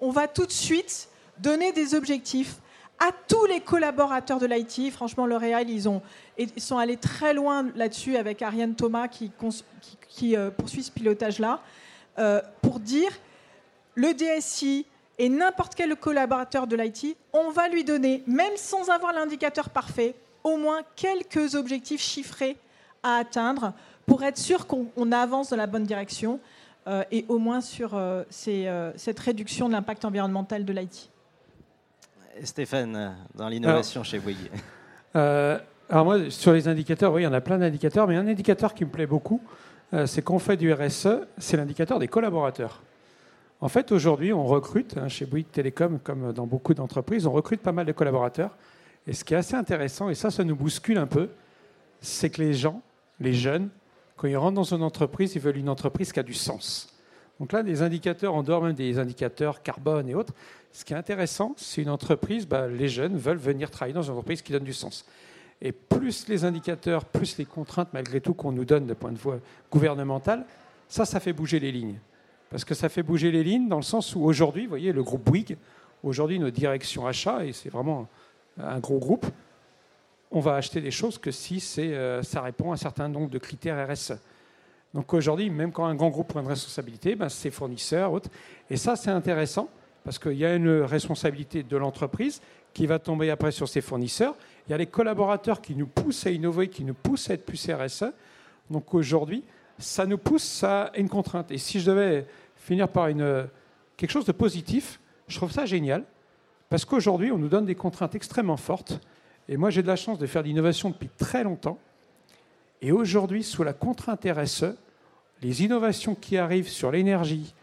On va tout de suite donner des objectifs à tous les collaborateurs de l'IT. Franchement, L'Oréal, ils, ont, ils sont allés très loin là-dessus avec Ariane Thomas qui, euh, poursuit ce pilotage-là, euh, pour dire le DSI, et n'importe quel collaborateur de l'IT, on va lui donner, même sans avoir l'indicateur parfait, au moins quelques objectifs chiffrés à atteindre pour être sûr qu'on avance dans la bonne direction euh, et au moins sur cette réduction de l'impact environnemental de l'IT.
Stéphane, dans l'innovation chez Bouygues.
alors moi, sur les indicateurs, oui, il y en a plein d'indicateurs, mais un indicateur qui me plaît beaucoup, c'est qu'on fait du RSE, c'est l'indicateur des collaborateurs. En fait, aujourd'hui, on recrute, hein, chez Bouygues Télécom, comme dans beaucoup d'entreprises, on recrute pas mal de collaborateurs. Et ce qui est assez intéressant, et ça, ça nous bouscule un peu, c'est que les gens, les jeunes, quand ils rentrent dans une entreprise, ils veulent une entreprise qui a du sens. Donc là, des indicateurs, en dehors même des indicateurs carbone et autres, ce qui est intéressant, c'est une entreprise, bah, les jeunes veulent venir travailler dans une entreprise qui donne du sens. Et plus les indicateurs, plus les contraintes, malgré tout, qu'on nous donne de point de vue gouvernemental, ça, ça fait bouger les lignes. Parce que ça fait bouger les lignes dans le sens où aujourd'hui, vous voyez, le groupe Bouygues, aujourd'hui, notre direction achat, et c'est vraiment un gros groupe, on va acheter des choses que si euh, ça répond à un certain nombre de critères RSE. Donc aujourd'hui, même quand un grand groupe prend une responsabilité, ben, c'est fournisseurs, autres. Et ça, c'est intéressant parce qu'il y a une responsabilité de l'entreprise qui va tomber après sur ses fournisseurs. Il y a les collaborateurs qui nous poussent à innover, qui nous poussent à être plus RSE. Donc aujourd'hui, ça nous pousse à une contrainte. Et si je devais finir par une, quelque chose de positif, je trouve ça génial, parce qu'aujourd'hui, on nous donne des contraintes extrêmement fortes. Et moi, j'ai de la chance de faire de l'innovation depuis très longtemps. Et aujourd'hui, sous la contrainte RSE, les innovations qui arrivent sur l'énergie,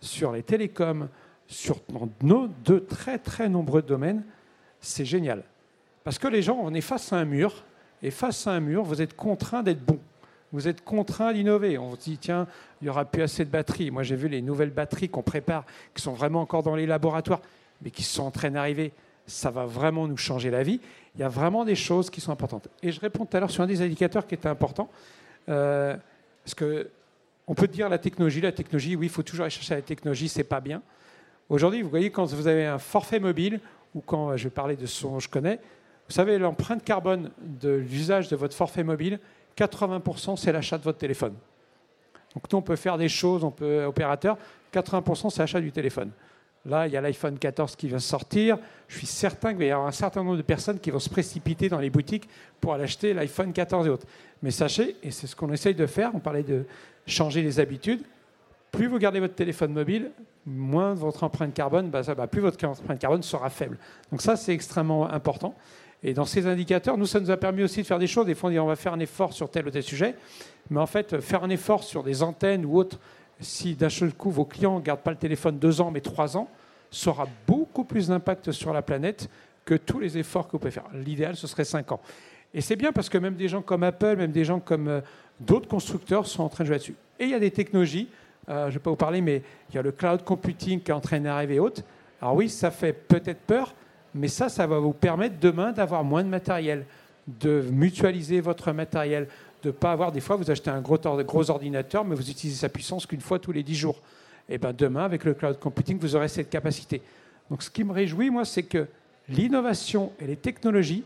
sur les télécoms, sur nos de très très nombreux domaines, c'est génial. Parce que les gens, on est face à un mur, et face à un mur, vous êtes contraint d'être bon. Vous êtes contraint d'innover. On se dit, tiens, il n'y aura plus assez de batteries. Moi, j'ai vu les nouvelles batteries qu'on prépare, qui sont vraiment encore dans les laboratoires, mais qui sont en train d'arriver. Ça va vraiment nous changer la vie. Il y a vraiment des choses qui sont importantes. Et je réponds tout à l'heure sur un des indicateurs qui était important. Euh, parce que on peut dire la technologie, la technologie, oui, il faut toujours aller chercher la technologie, c'est pas bien. Aujourd'hui, vous voyez, quand vous avez un forfait mobile, ou quand je vais parler de ce dont je connais, vous savez, l'empreinte carbone de l'usage de votre forfait mobile, 80% c'est l'achat de votre téléphone. Donc nous, on peut faire des choses, on peut, opérateur, 80% c'est l'achat du téléphone. Là, il y a l'iPhone 14 qui vient sortir. Je suis certain qu'il va y avoir un certain nombre de personnes qui vont se précipiter dans les boutiques pour aller acheter l'iPhone 14 et autres. Mais sachez, et c'est ce qu'on essaye de faire, on parlait de changer les habitudes, plus vous gardez votre téléphone mobile, moins votre empreinte carbone, bah, bah, plus votre empreinte carbone sera faible. Donc ça, c'est extrêmement important. Et dans ces indicateurs, nous, ça nous a permis aussi de faire des choses. Des fois, on dit on va faire un effort sur tel ou tel sujet. Mais en fait, faire un effort sur des antennes ou autres, si d'un seul coup, vos clients ne gardent pas le téléphone deux ans, mais trois ans, ça aura beaucoup plus d'impact sur la planète que tous les efforts que vous pouvez faire. L'idéal, ce serait cinq ans. Et c'est bien parce que même des gens comme Apple, même des gens comme euh, d'autres constructeurs sont en train de jouer là-dessus. Et il y a des technologies, euh, je ne vais pas vous parler, mais il y a le cloud computing qui est en train d'arriver haute. Alors oui, ça fait peut-être peur, mais ça, ça va vous permettre demain d'avoir moins de matériel, de mutualiser votre matériel, de ne pas avoir, des fois, vous achetez un gros, ordinateur, mais vous utilisez sa puissance qu'une fois tous les 10 jours. Et bien demain, avec le cloud computing, vous aurez cette capacité. Donc ce qui me réjouit, moi, c'est que l'innovation et les technologies,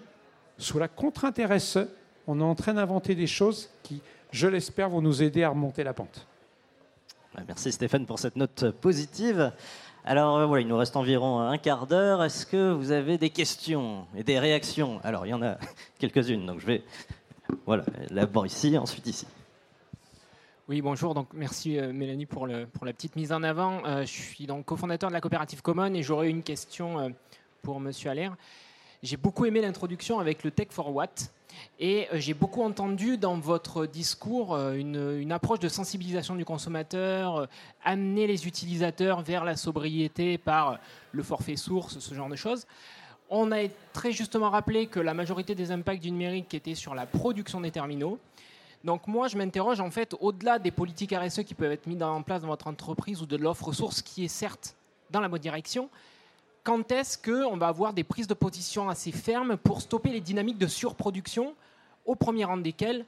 sous la contrainte RSE, on est en train d'inventer des choses qui, je l'espère, vont nous aider à remonter la pente.
Merci Stéphane pour cette note positive. Alors euh, voilà, il nous reste environ un quart d'heure. Est-ce que vous avez des questions et des réactions? Alors il y en a quelques-unes, donc je vais voilà, d'abord ici, ensuite ici.
Oui, bonjour. Donc, merci euh, Mélanie pour, la petite mise en avant. Euh, je suis donc cofondateur de la coopérative Common et j'aurais une question pour Monsieur Allaire. J'ai beaucoup aimé l'introduction avec le Tech for What. Et euh, j'ai beaucoup entendu dans votre discours euh, une, approche de sensibilisation du consommateur, euh, amener les utilisateurs vers la sobriété par le forfait source, ce genre de choses. On a très justement rappelé que la majorité des impacts du numérique étaient sur la production des terminaux. Donc moi, je m'interroge en fait, au-delà des politiques RSE qui peuvent être mises en place dans votre entreprise ou de l'offre source qui est certes dans la bonne direction, quand est-ce qu'on va avoir des prises de position assez fermes pour stopper les dynamiques de surproduction, au premier rang desquelles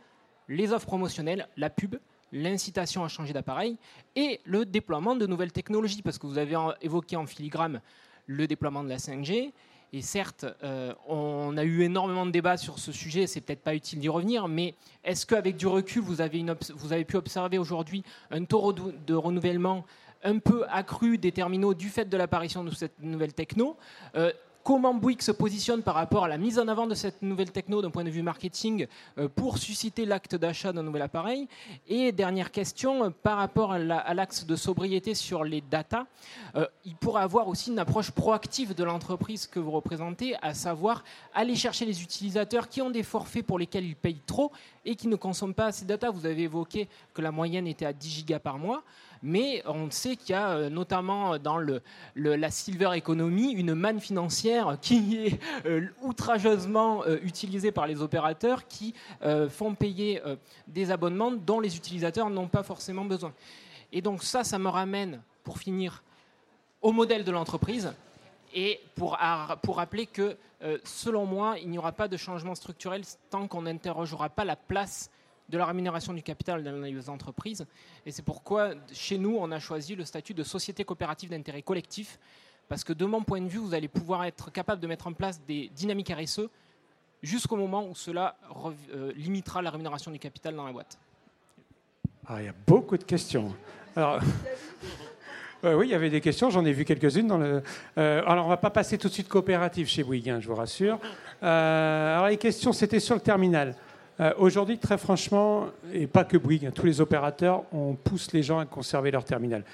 les offres promotionnelles, la pub, l'incitation à changer d'appareil et le déploiement de nouvelles technologies, parce que vous avez évoqué en filigrane le déploiement de la 5G. Et certes, euh, on a eu énormément de débats sur ce sujet, c'est peut-être pas utile d'y revenir, mais est-ce qu'avec du recul, vous avez, vous avez pu observer aujourd'hui un taux de renouvellement un peu accru des terminaux du fait de l'apparition de cette nouvelle techno. Euh, comment Bouygues se positionne par rapport à la mise en avant de cette nouvelle techno d'un point de vue marketing euh, pour susciter l'acte d'achat d'un nouvel appareil? Et dernière question, euh, par rapport à l'axe de sobriété sur les data, il pourrait avoir aussi une approche proactive de l'entreprise que vous représentez, à savoir aller chercher les utilisateurs qui ont des forfaits pour lesquels ils payent trop et qui ne consomment pas assez de data. Vous avez évoqué que la moyenne était à 10 gigas par mois mais on sait qu'il y a euh, notamment dans la silver economy une manne financière qui est outrageusement utilisée par les opérateurs qui font payer des abonnements dont les utilisateurs n'ont pas forcément besoin. Et donc ça, ça me ramène, pour finir, au modèle de l'entreprise et pour, pour rappeler que, selon moi, il n'y aura pas de changement structurel tant qu'on n'interrogera pas la place de la rémunération du capital dans les entreprises. Et c'est pourquoi, chez nous, on a choisi le statut de société coopérative d'intérêt collectif, parce que de mon point de vue, vous allez pouvoir être capable de mettre en place des dynamiques RSE jusqu'au moment où cela euh, limitera la rémunération du capital dans la boîte.
Ah, il y a beaucoup de questions. Alors, oui, il y avait des questions, j'en ai vu quelques-unes. Euh, alors, on ne va pas passer tout de suite coopérative chez Bouygues, hein, je vous rassure. Euh, alors, les questions, c'était sur le terminal. Euh, aujourd'hui, très franchement, et pas que Bouygues, hein, tous les opérateurs, on pousse les gens à conserver leur terminal.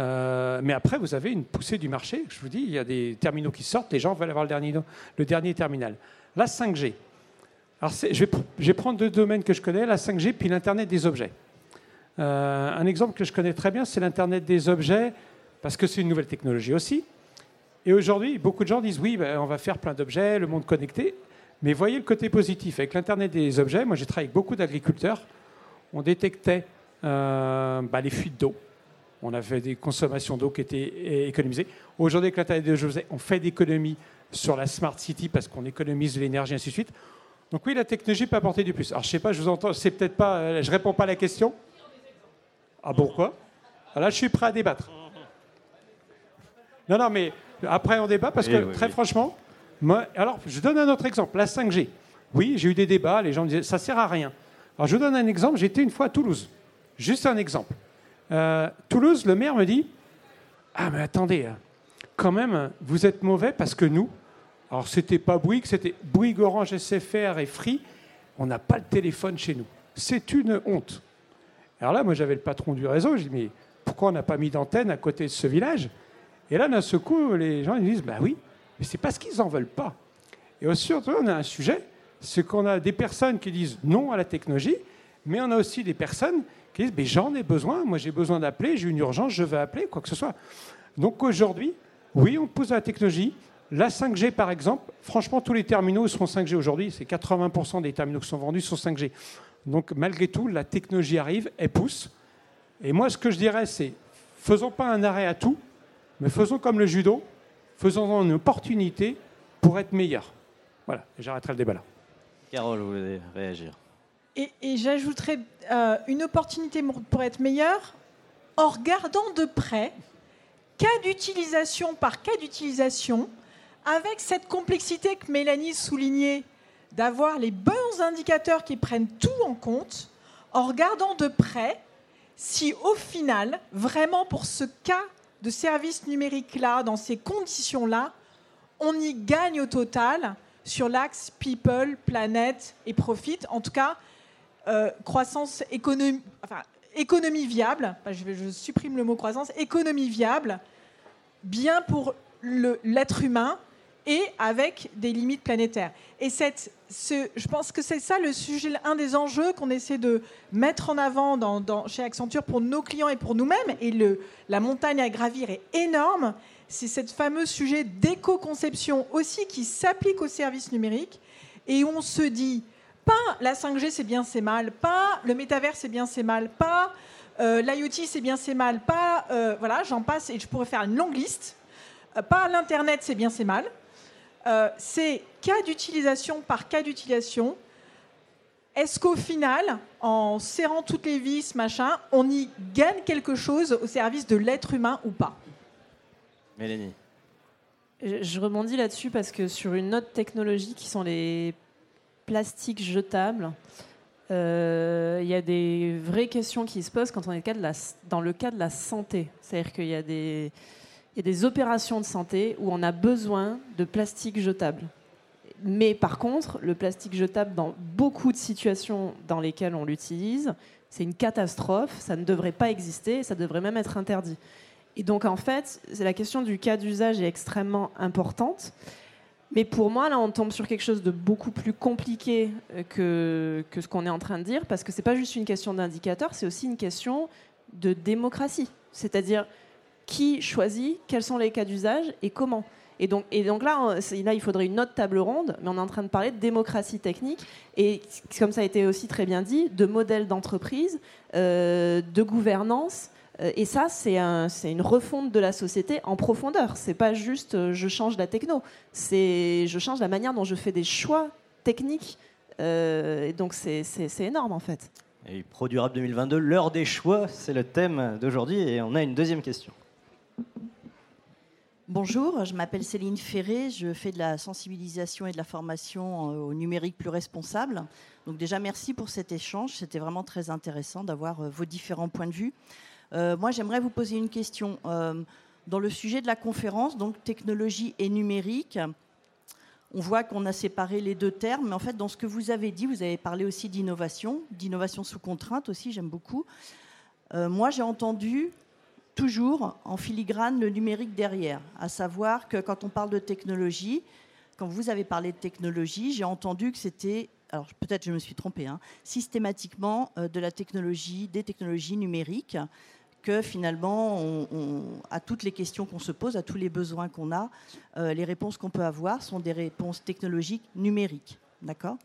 Euh, mais après, vous avez une poussée du marché. Je vous dis, il y a des terminaux qui sortent, les gens veulent avoir le dernier, le dernier terminal. La 5G. Alors, je vais, prendre deux domaines que je connais, la 5G puis l'Internet des objets. Euh, un exemple que je connais très bien, c'est l'Internet des objets, parce que c'est une nouvelle technologie aussi. Et aujourd'hui, beaucoup de gens disent oui, ben, on va faire plein d'objets, le monde connecté. Mais voyez le côté positif. Avec l'Internet des objets, moi j'ai travaillé avec beaucoup d'agriculteurs. On détectait euh, bah, les fuites d'eau. On avait des consommations d'eau qui étaient économisées. Aujourd'hui, avec l'Internet des objets, on fait d'économies sur la Smart City parce qu'on économise de l'énergie, ainsi de suite. Donc oui, la technologie peut apporter du plus. Alors je sais pas, je vous entends, c'est peut-être pas, euh, je réponds pas à la question. Ah pourquoi? Ah, Là, je suis prêt à débattre. Non, non, mais après on débat parce que très franchement, alors, je donne un autre exemple, la 5G. Oui, j'ai eu des débats, les gens me disaient ça sert à rien. Alors, je vous donne un exemple. J'étais une fois à Toulouse. Juste un exemple. Euh, Toulouse, le maire me dit Ah, mais attendez, quand même, vous êtes mauvais parce que nous, alors c'était pas Bouygues, c'était Bouygues, Orange, SFR et Free, on n'a pas le téléphone chez nous. C'est une honte. Alors là, moi, j'avais le patron du réseau. Je dis Mais pourquoi on n'a pas mis d'antenne à côté de ce village? Et là, d'un seul coup, les gens ils disent Bah oui, mais c'est parce qu'ils n'en veulent pas. Et surtout, on a un sujet, c'est qu'on a des personnes qui disent non à la technologie, mais on a aussi des personnes qui disent mais j'en ai besoin, moi j'ai besoin d'appeler, j'ai une urgence, je veux appeler, quoi que ce soit. Donc aujourd'hui, oui, on pousse à la technologie. La 5G, par exemple, franchement, tous les terminaux seront 5G aujourd'hui. C'est 80% des terminaux qui sont vendus sont 5G. Donc malgré tout, la technologie arrive, elle pousse. Et moi, ce que je dirais, c'est faisons pas un arrêt à tout, mais faisons comme le judo, faisons-en une opportunité pour être meilleur. Voilà, j'arrêterai le débat là.
Carole, vous voulez réagir?
Et, et j'ajouterai euh, une opportunité pour être meilleur en regardant de près, cas d'utilisation par cas d'utilisation, avec cette complexité que Mélanie soulignait, d'avoir les bons indicateurs qui prennent tout en compte, en regardant de près si au final, vraiment pour ce cas de services numériques-là, dans ces conditions-là, on y gagne au total sur l'axe people, planète et profit. En tout cas, euh, croissance économie, enfin, économie viable, je, supprime le mot croissance, économie viable, bien pour l'être humain et avec des limites planétaires. Et cette, ce, je pense que c'est ça le sujet, un des enjeux qu'on essaie de mettre en avant dans, chez Accenture pour nos clients et pour nous-mêmes. Et le, la montagne à gravir est énorme. C'est ce fameux sujet d'éco-conception aussi qui s'applique aux services numériques et on se dit pas la 5G c'est bien c'est mal, pas le métavers c'est bien c'est mal, pas euh, l'IoT c'est bien c'est mal, pas euh, voilà j'en passe et je pourrais faire une longue liste, euh, pas l'internet c'est bien c'est mal. Euh, c'est cas d'utilisation par cas d'utilisation. Est-ce qu'au final, en serrant toutes les vis, machin, on y gagne quelque chose au service de l'être humain ou pas?
Mélanie.
Je rebondis là-dessus parce que sur une autre technologie qui sont les plastiques jetables, euh, il y a des vraies questions qui se posent quand on est dans le cas de la santé. C'est-à-dire qu'il y y a des opérations de santé où on a besoin de plastique jetable. Mais par contre, le plastique jetable, dans beaucoup de situations dans lesquelles on l'utilise, c'est une catastrophe, ça ne devrait pas exister, ça devrait même être interdit. Et donc en fait, la question du cas d'usage est extrêmement importante. Mais pour moi, là, on tombe sur quelque chose de beaucoup plus compliqué euh, que, que ce qu'on est en train de dire, parce que ce n'est pas juste une question d'indicateur, c'est aussi une question de démocratie. C'est-à-dire, qui choisit, quels sont les cas d'usage et comment. Et donc, et donc là, là, il faudrait une autre table ronde, mais on est en train de parler de démocratie technique et, comme ça a été aussi très bien dit, de modèle d'entreprise, de gouvernance. Et ça, c'est un, une refonte de la société en profondeur. C'est pas juste je change la techno, c'est je change la manière dont je fais des choix techniques. et donc c'est énorme en fait.
Et Produrable 2022, l'heure des choix, c'est le thème d'aujourd'hui et on a une deuxième question.
Bonjour, je m'appelle Céline Ferré, je fais de la sensibilisation et de la formation au numérique plus responsable. Donc déjà merci pour cet échange, c'était vraiment très intéressant d'avoir euh, vos différents points de vue. Euh, moi j'aimerais vous poser une question. Euh, dans le sujet de la conférence, donc technologie et numérique, on voit qu'on a séparé les deux termes, mais en fait, dans ce que vous avez dit, vous avez parlé aussi d'innovation, d'innovation sous contrainte aussi, j'aime beaucoup. Euh, moi, j'ai entendu toujours en filigrane le numérique derrière, à savoir que quand on parle de technologie, quand vous avez parlé de technologie, j'ai entendu que c'était, alors peut-être je me suis trompée, hein, systématiquement de la technologie, des technologies numériques que finalement, à toutes les questions qu'on se pose, à tous les besoins qu'on a, euh, les réponses qu'on peut avoir sont des réponses technologiques numériques. D'accord?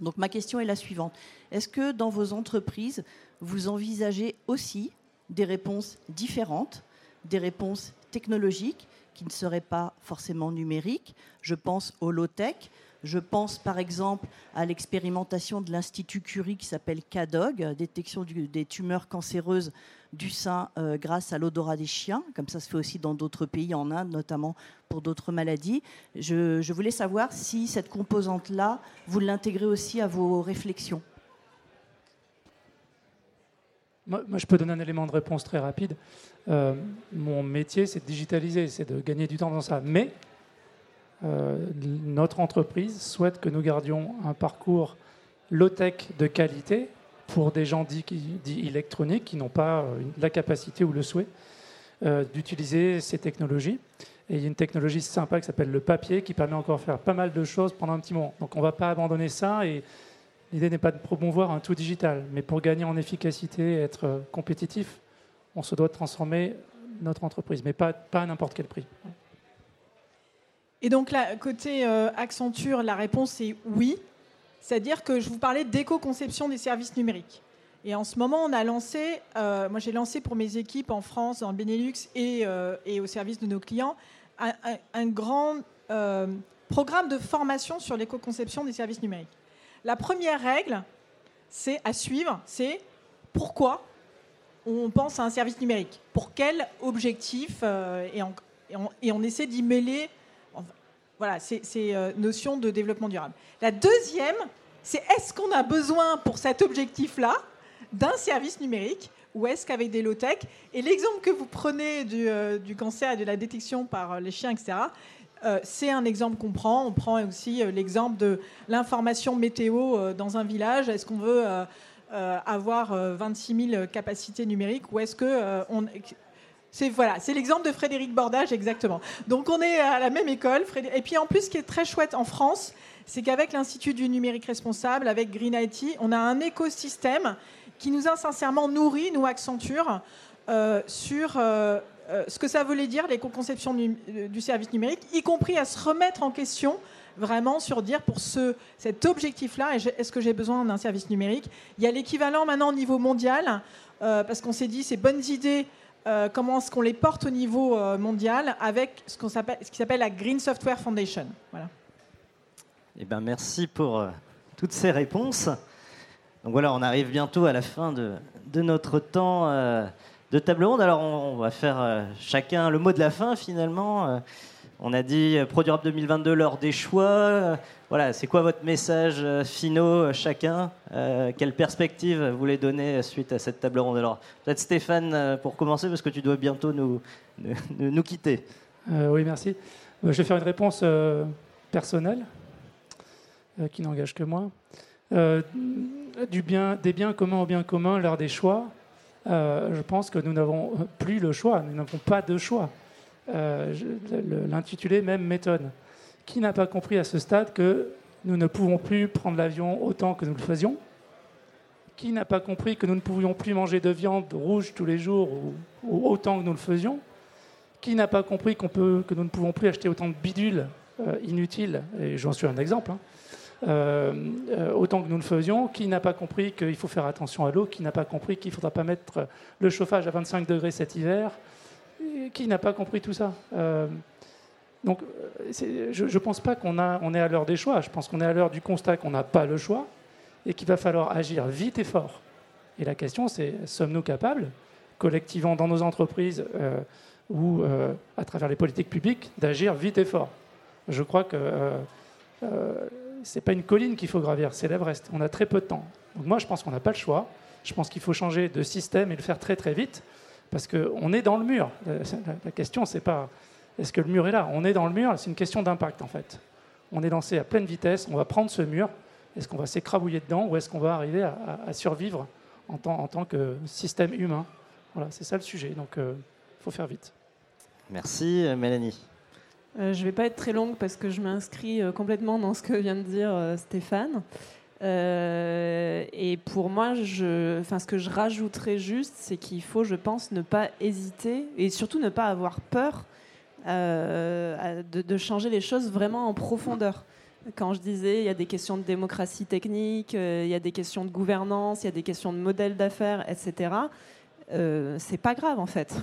Donc ma question est la suivante. Est-ce que dans vos entreprises, vous envisagez aussi des réponses différentes, des réponses technologiques qui ne seraient pas forcément numériques? Je pense au low-tech, je pense par exemple à l'expérimentation de l'Institut Curie qui s'appelle CADOG, détection des tumeurs cancéreuses du sein euh, grâce à l'odorat des chiens, comme ça se fait aussi dans d'autres pays, en Inde notamment pour d'autres maladies. Je, voulais savoir si cette composante-là, vous l'intégrez aussi à vos réflexions.
Moi, je peux donner un élément de réponse très rapide. Euh, mon métier, c'est de digitaliser, c'est de gagner du temps dans ça. Mais euh, notre entreprise souhaite que nous gardions un parcours low-tech de qualité pour des gens dits, électroniques qui n'ont pas euh, la capacité ou le souhait euh, d'utiliser ces technologies. Et il y a une technologie sympa qui s'appelle le papier qui permet encore de faire pas mal de choses pendant un petit moment. Donc on ne va pas abandonner ça et l'idée n'est pas de promouvoir un tout digital, mais pour gagner en efficacité et être compétitif, on se doit de transformer notre entreprise, mais pas, à n'importe quel prix.
Et donc, là, côté euh, Accenture, la réponse est oui. C'est-à-dire que je vous parlais d'éco-conception des services numériques. Et en ce moment, on a lancé, euh, moi j'ai lancé pour mes équipes en France, le Benelux et, euh, et au service de nos clients, un, grand programme de formation sur l'éco-conception des services numériques. La première règle, c'est à suivre, c'est pourquoi on pense à un service numérique, pour quel objectif, et, on, essaie d'y mêler voilà, c'est euh, notion de développement durable. La deuxième, c'est est-ce qu'on a besoin pour cet objectif-là d'un service numérique ou est-ce qu'avec des low-tech? Et l'exemple que vous prenez du, euh, cancer et de la détection par les chiens, etc., euh, c'est un exemple qu'on prend. On prend aussi l'exemple de l'information météo dans un village. Est-ce qu'on veut avoir 26 000 capacités numériques ou est-ce que on, c'est voilà, c'est l'exemple de Frédéric Bordage exactement. Donc on est à la même école. Et puis en plus, ce qui est très chouette en France, c'est qu'avec l'Institut du numérique responsable, avec Green IT, on a un écosystème qui nous a sincèrement nourri, nous Accenture, euh, sur euh, euh, ce que ça voulait dire l'éco-conception du, du, service numérique, y compris à se remettre en question vraiment sur dire pour ce, cet objectif-là, est-ce que j'ai besoin d'un service numérique? Il y a l'équivalent maintenant au niveau mondial, parce qu'on s'est dit ces bonnes idées euh, comment est-ce qu'on les porte au niveau euh, mondial avec ce, qu'on s'appelle, ce qui s'appelle la Green Software Foundation. Voilà.
Eh ben, merci pour euh, toutes ces réponses. Donc voilà, on arrive bientôt à la fin de, de notre temps de table ronde. Alors on, va faire chacun le mot de la fin finalement. On a dit Produrable 2022, l'heure des choix. Voilà, c'est quoi votre message finaux chacun Quelle perspective vous voulez donner suite à cette table ronde? Alors, peut-être Stéphane pour commencer, parce que tu dois bientôt nous, nous, quitter.
oui, merci. Je vais faire une réponse personnelle qui n'engage que moi. du bien, des biens communs au bien commun, l'heure des choix. je pense que nous n'avons plus le choix, nous n'avons pas de choix. Euh, l'intitulé même m'étonne. Qui n'a pas compris à ce stade que nous ne pouvons plus prendre l'avion autant que nous le faisions Qui n'a pas compris que nous ne pouvions plus manger de viande rouge tous les jours ou, autant que nous le faisions Qui n'a pas compris que nous ne pouvons plus acheter autant de bidules euh, inutiles Et j'en suis un exemple. Hein. Euh, euh, autant que nous le faisions. Qui n'a pas compris qu'il faut faire attention à l'eau Qui n'a pas compris qu'il ne faudra pas mettre le chauffage à 25 degrés cet hiver Qui n'a pas compris tout ça donc, je ne pense pas qu'on on est à l'heure des choix. Je pense qu'on est à l'heure du constat qu'on n'a pas le choix et qu'il va falloir agir vite et fort. Et la question, c'est sommes-nous capables, collectivement dans nos entreprises euh, ou euh, à travers les politiques publiques, d'agir vite et fort? Je crois que euh, ce n'est pas une colline qu'il faut gravir, c'est l'Everest. On a très peu de temps. Donc moi, je pense qu'on n'a pas le choix. Je pense qu'il faut changer de système et le faire très très vite, parce qu'on est dans le mur. La question, c'est pas est-ce que le mur est là? On est dans le mur, c'est une question d'impact en fait. On est lancé à pleine vitesse, on va prendre ce mur, est-ce qu'on va s'écrabouiller dedans ou est-ce qu'on va arriver à, survivre en tant, en tant, que système humain? Voilà, c'est ça le sujet, donc il euh, faut faire vite.
Merci Mélanie.
Euh, je ne vais pas être très longue parce que je m'inscris euh, complètement dans ce que vient de dire Stéphane. et pour moi, je, enfin, ce que je rajouterais juste, c'est qu'il faut, je pense, ne pas hésiter et surtout ne pas avoir peur euh, de, changer les choses vraiment en profondeur. Quand je disais, il y a des questions de démocratie technique, euh, il y a des questions de gouvernance, il y a des questions de modèle d'affaires, etc. Euh, c'est pas grave en fait.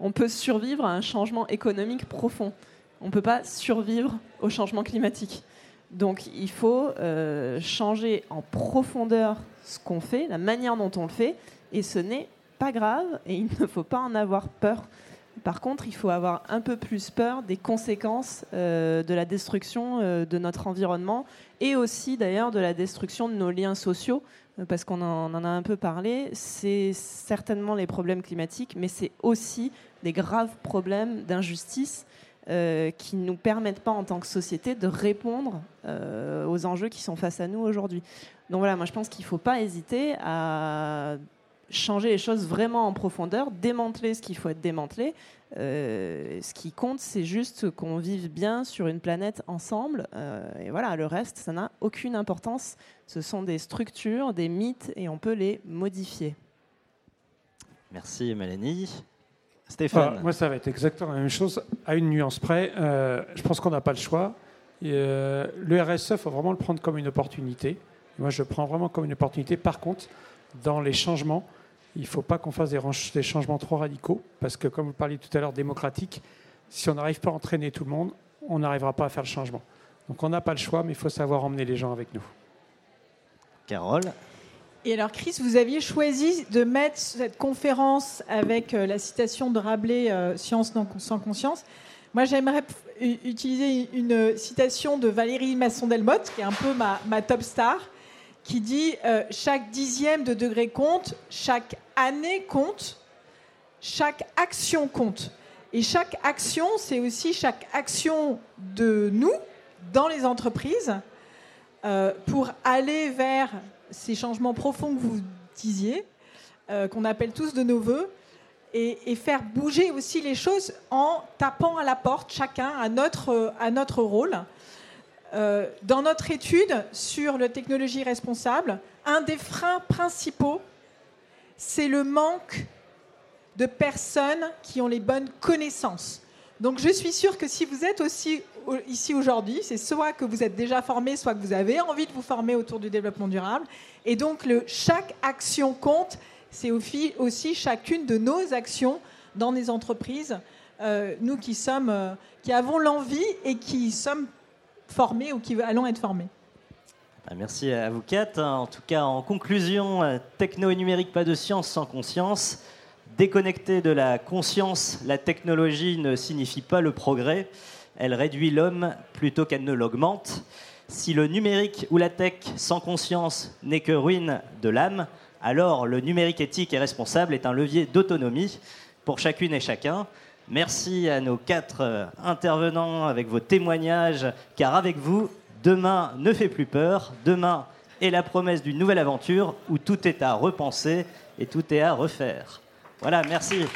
On peut survivre à un changement économique profond. On peut pas survivre au changement climatique. Donc il faut euh, changer en profondeur ce qu'on fait, la manière dont on le fait, et ce n'est pas grave et il ne faut pas en avoir peur. Par contre, il faut avoir un peu plus peur des conséquences euh, de la destruction euh, de notre environnement et aussi d'ailleurs de la destruction de nos liens sociaux, euh, parce qu'on en, a un peu parlé. C'est certainement les problèmes climatiques, mais c'est aussi des graves problèmes d'injustice qui ne nous permettent pas en tant que société de répondre aux enjeux qui sont face à nous aujourd'hui. Donc voilà, moi je pense qu'il ne faut pas hésiter à changer les choses vraiment en profondeur, démanteler ce qu'il faut être démantelé. Euh, ce qui compte, c'est juste qu'on vive bien sur une planète ensemble. Euh, et voilà, le reste, ça n'a aucune importance. Ce sont des structures, des mythes, et on peut les modifier.
Merci Mélanie. Stéphane
Moi, ça va être exactement la même chose, à une nuance près. Euh, je pense qu'on n'a pas le choix. le RSE, il faut vraiment le prendre comme une opportunité. Moi, je le prends vraiment comme une opportunité. Par contre, dans les changements, il ne faut pas qu'on fasse des, changements trop radicaux, parce que comme vous parliez tout à l'heure, démocratique, si on n'arrive pas à entraîner tout le monde, on n'arrivera pas à faire le changement. Donc on n'a pas le choix, mais il faut savoir emmener les gens avec nous.
Carole?
Et alors, Chris, vous aviez choisi de mettre cette conférence avec euh, la citation de Rabelais, euh, Science sans conscience. Moi, j'aimerais utiliser une citation de Valérie Masson-Delmotte, qui est un peu ma top star, qui dit euh, chaque dixième de degré compte, chaque année compte, chaque action compte. Et chaque action, c'est aussi chaque action de nous dans les entreprises euh, pour aller vers ces changements profonds que vous disiez, euh, qu'on appelle tous de nos voeux, et, faire bouger aussi les choses en tapant à la porte, chacun à à notre rôle. Euh, dans notre étude sur la technologie responsable, un des freins principaux, c'est le manque de personnes qui ont les bonnes connaissances. Donc je suis sûre que si vous êtes aussi ici aujourd'hui, c'est soit que vous êtes déjà formé, soit que vous avez envie de vous former autour du développement durable. Et donc chaque action compte, c'est aussi chacune de nos actions dans les entreprises. Euh, nous qui sommes, euh, qui avons l'envie et qui sommes formés ou qui allons être formés.
Bah, merci à vous quatre. En tout cas, en conclusion, euh, techno et numérique, pas de science sans conscience. Déconnecté de la conscience, la technologie ne signifie pas le progrès. Elle réduit l'homme plutôt qu'elle ne l'augmente. Si le numérique ou la tech sans conscience n'est que ruine de l'âme, alors le numérique éthique et responsable est un levier d'autonomie pour chacune et chacun. Merci à nos quatre euh, intervenants avec vos témoignages, car avec vous, demain ne fait plus peur. Demain est la promesse d'une nouvelle aventure où tout est à repenser et tout est à refaire. Voilà, merci.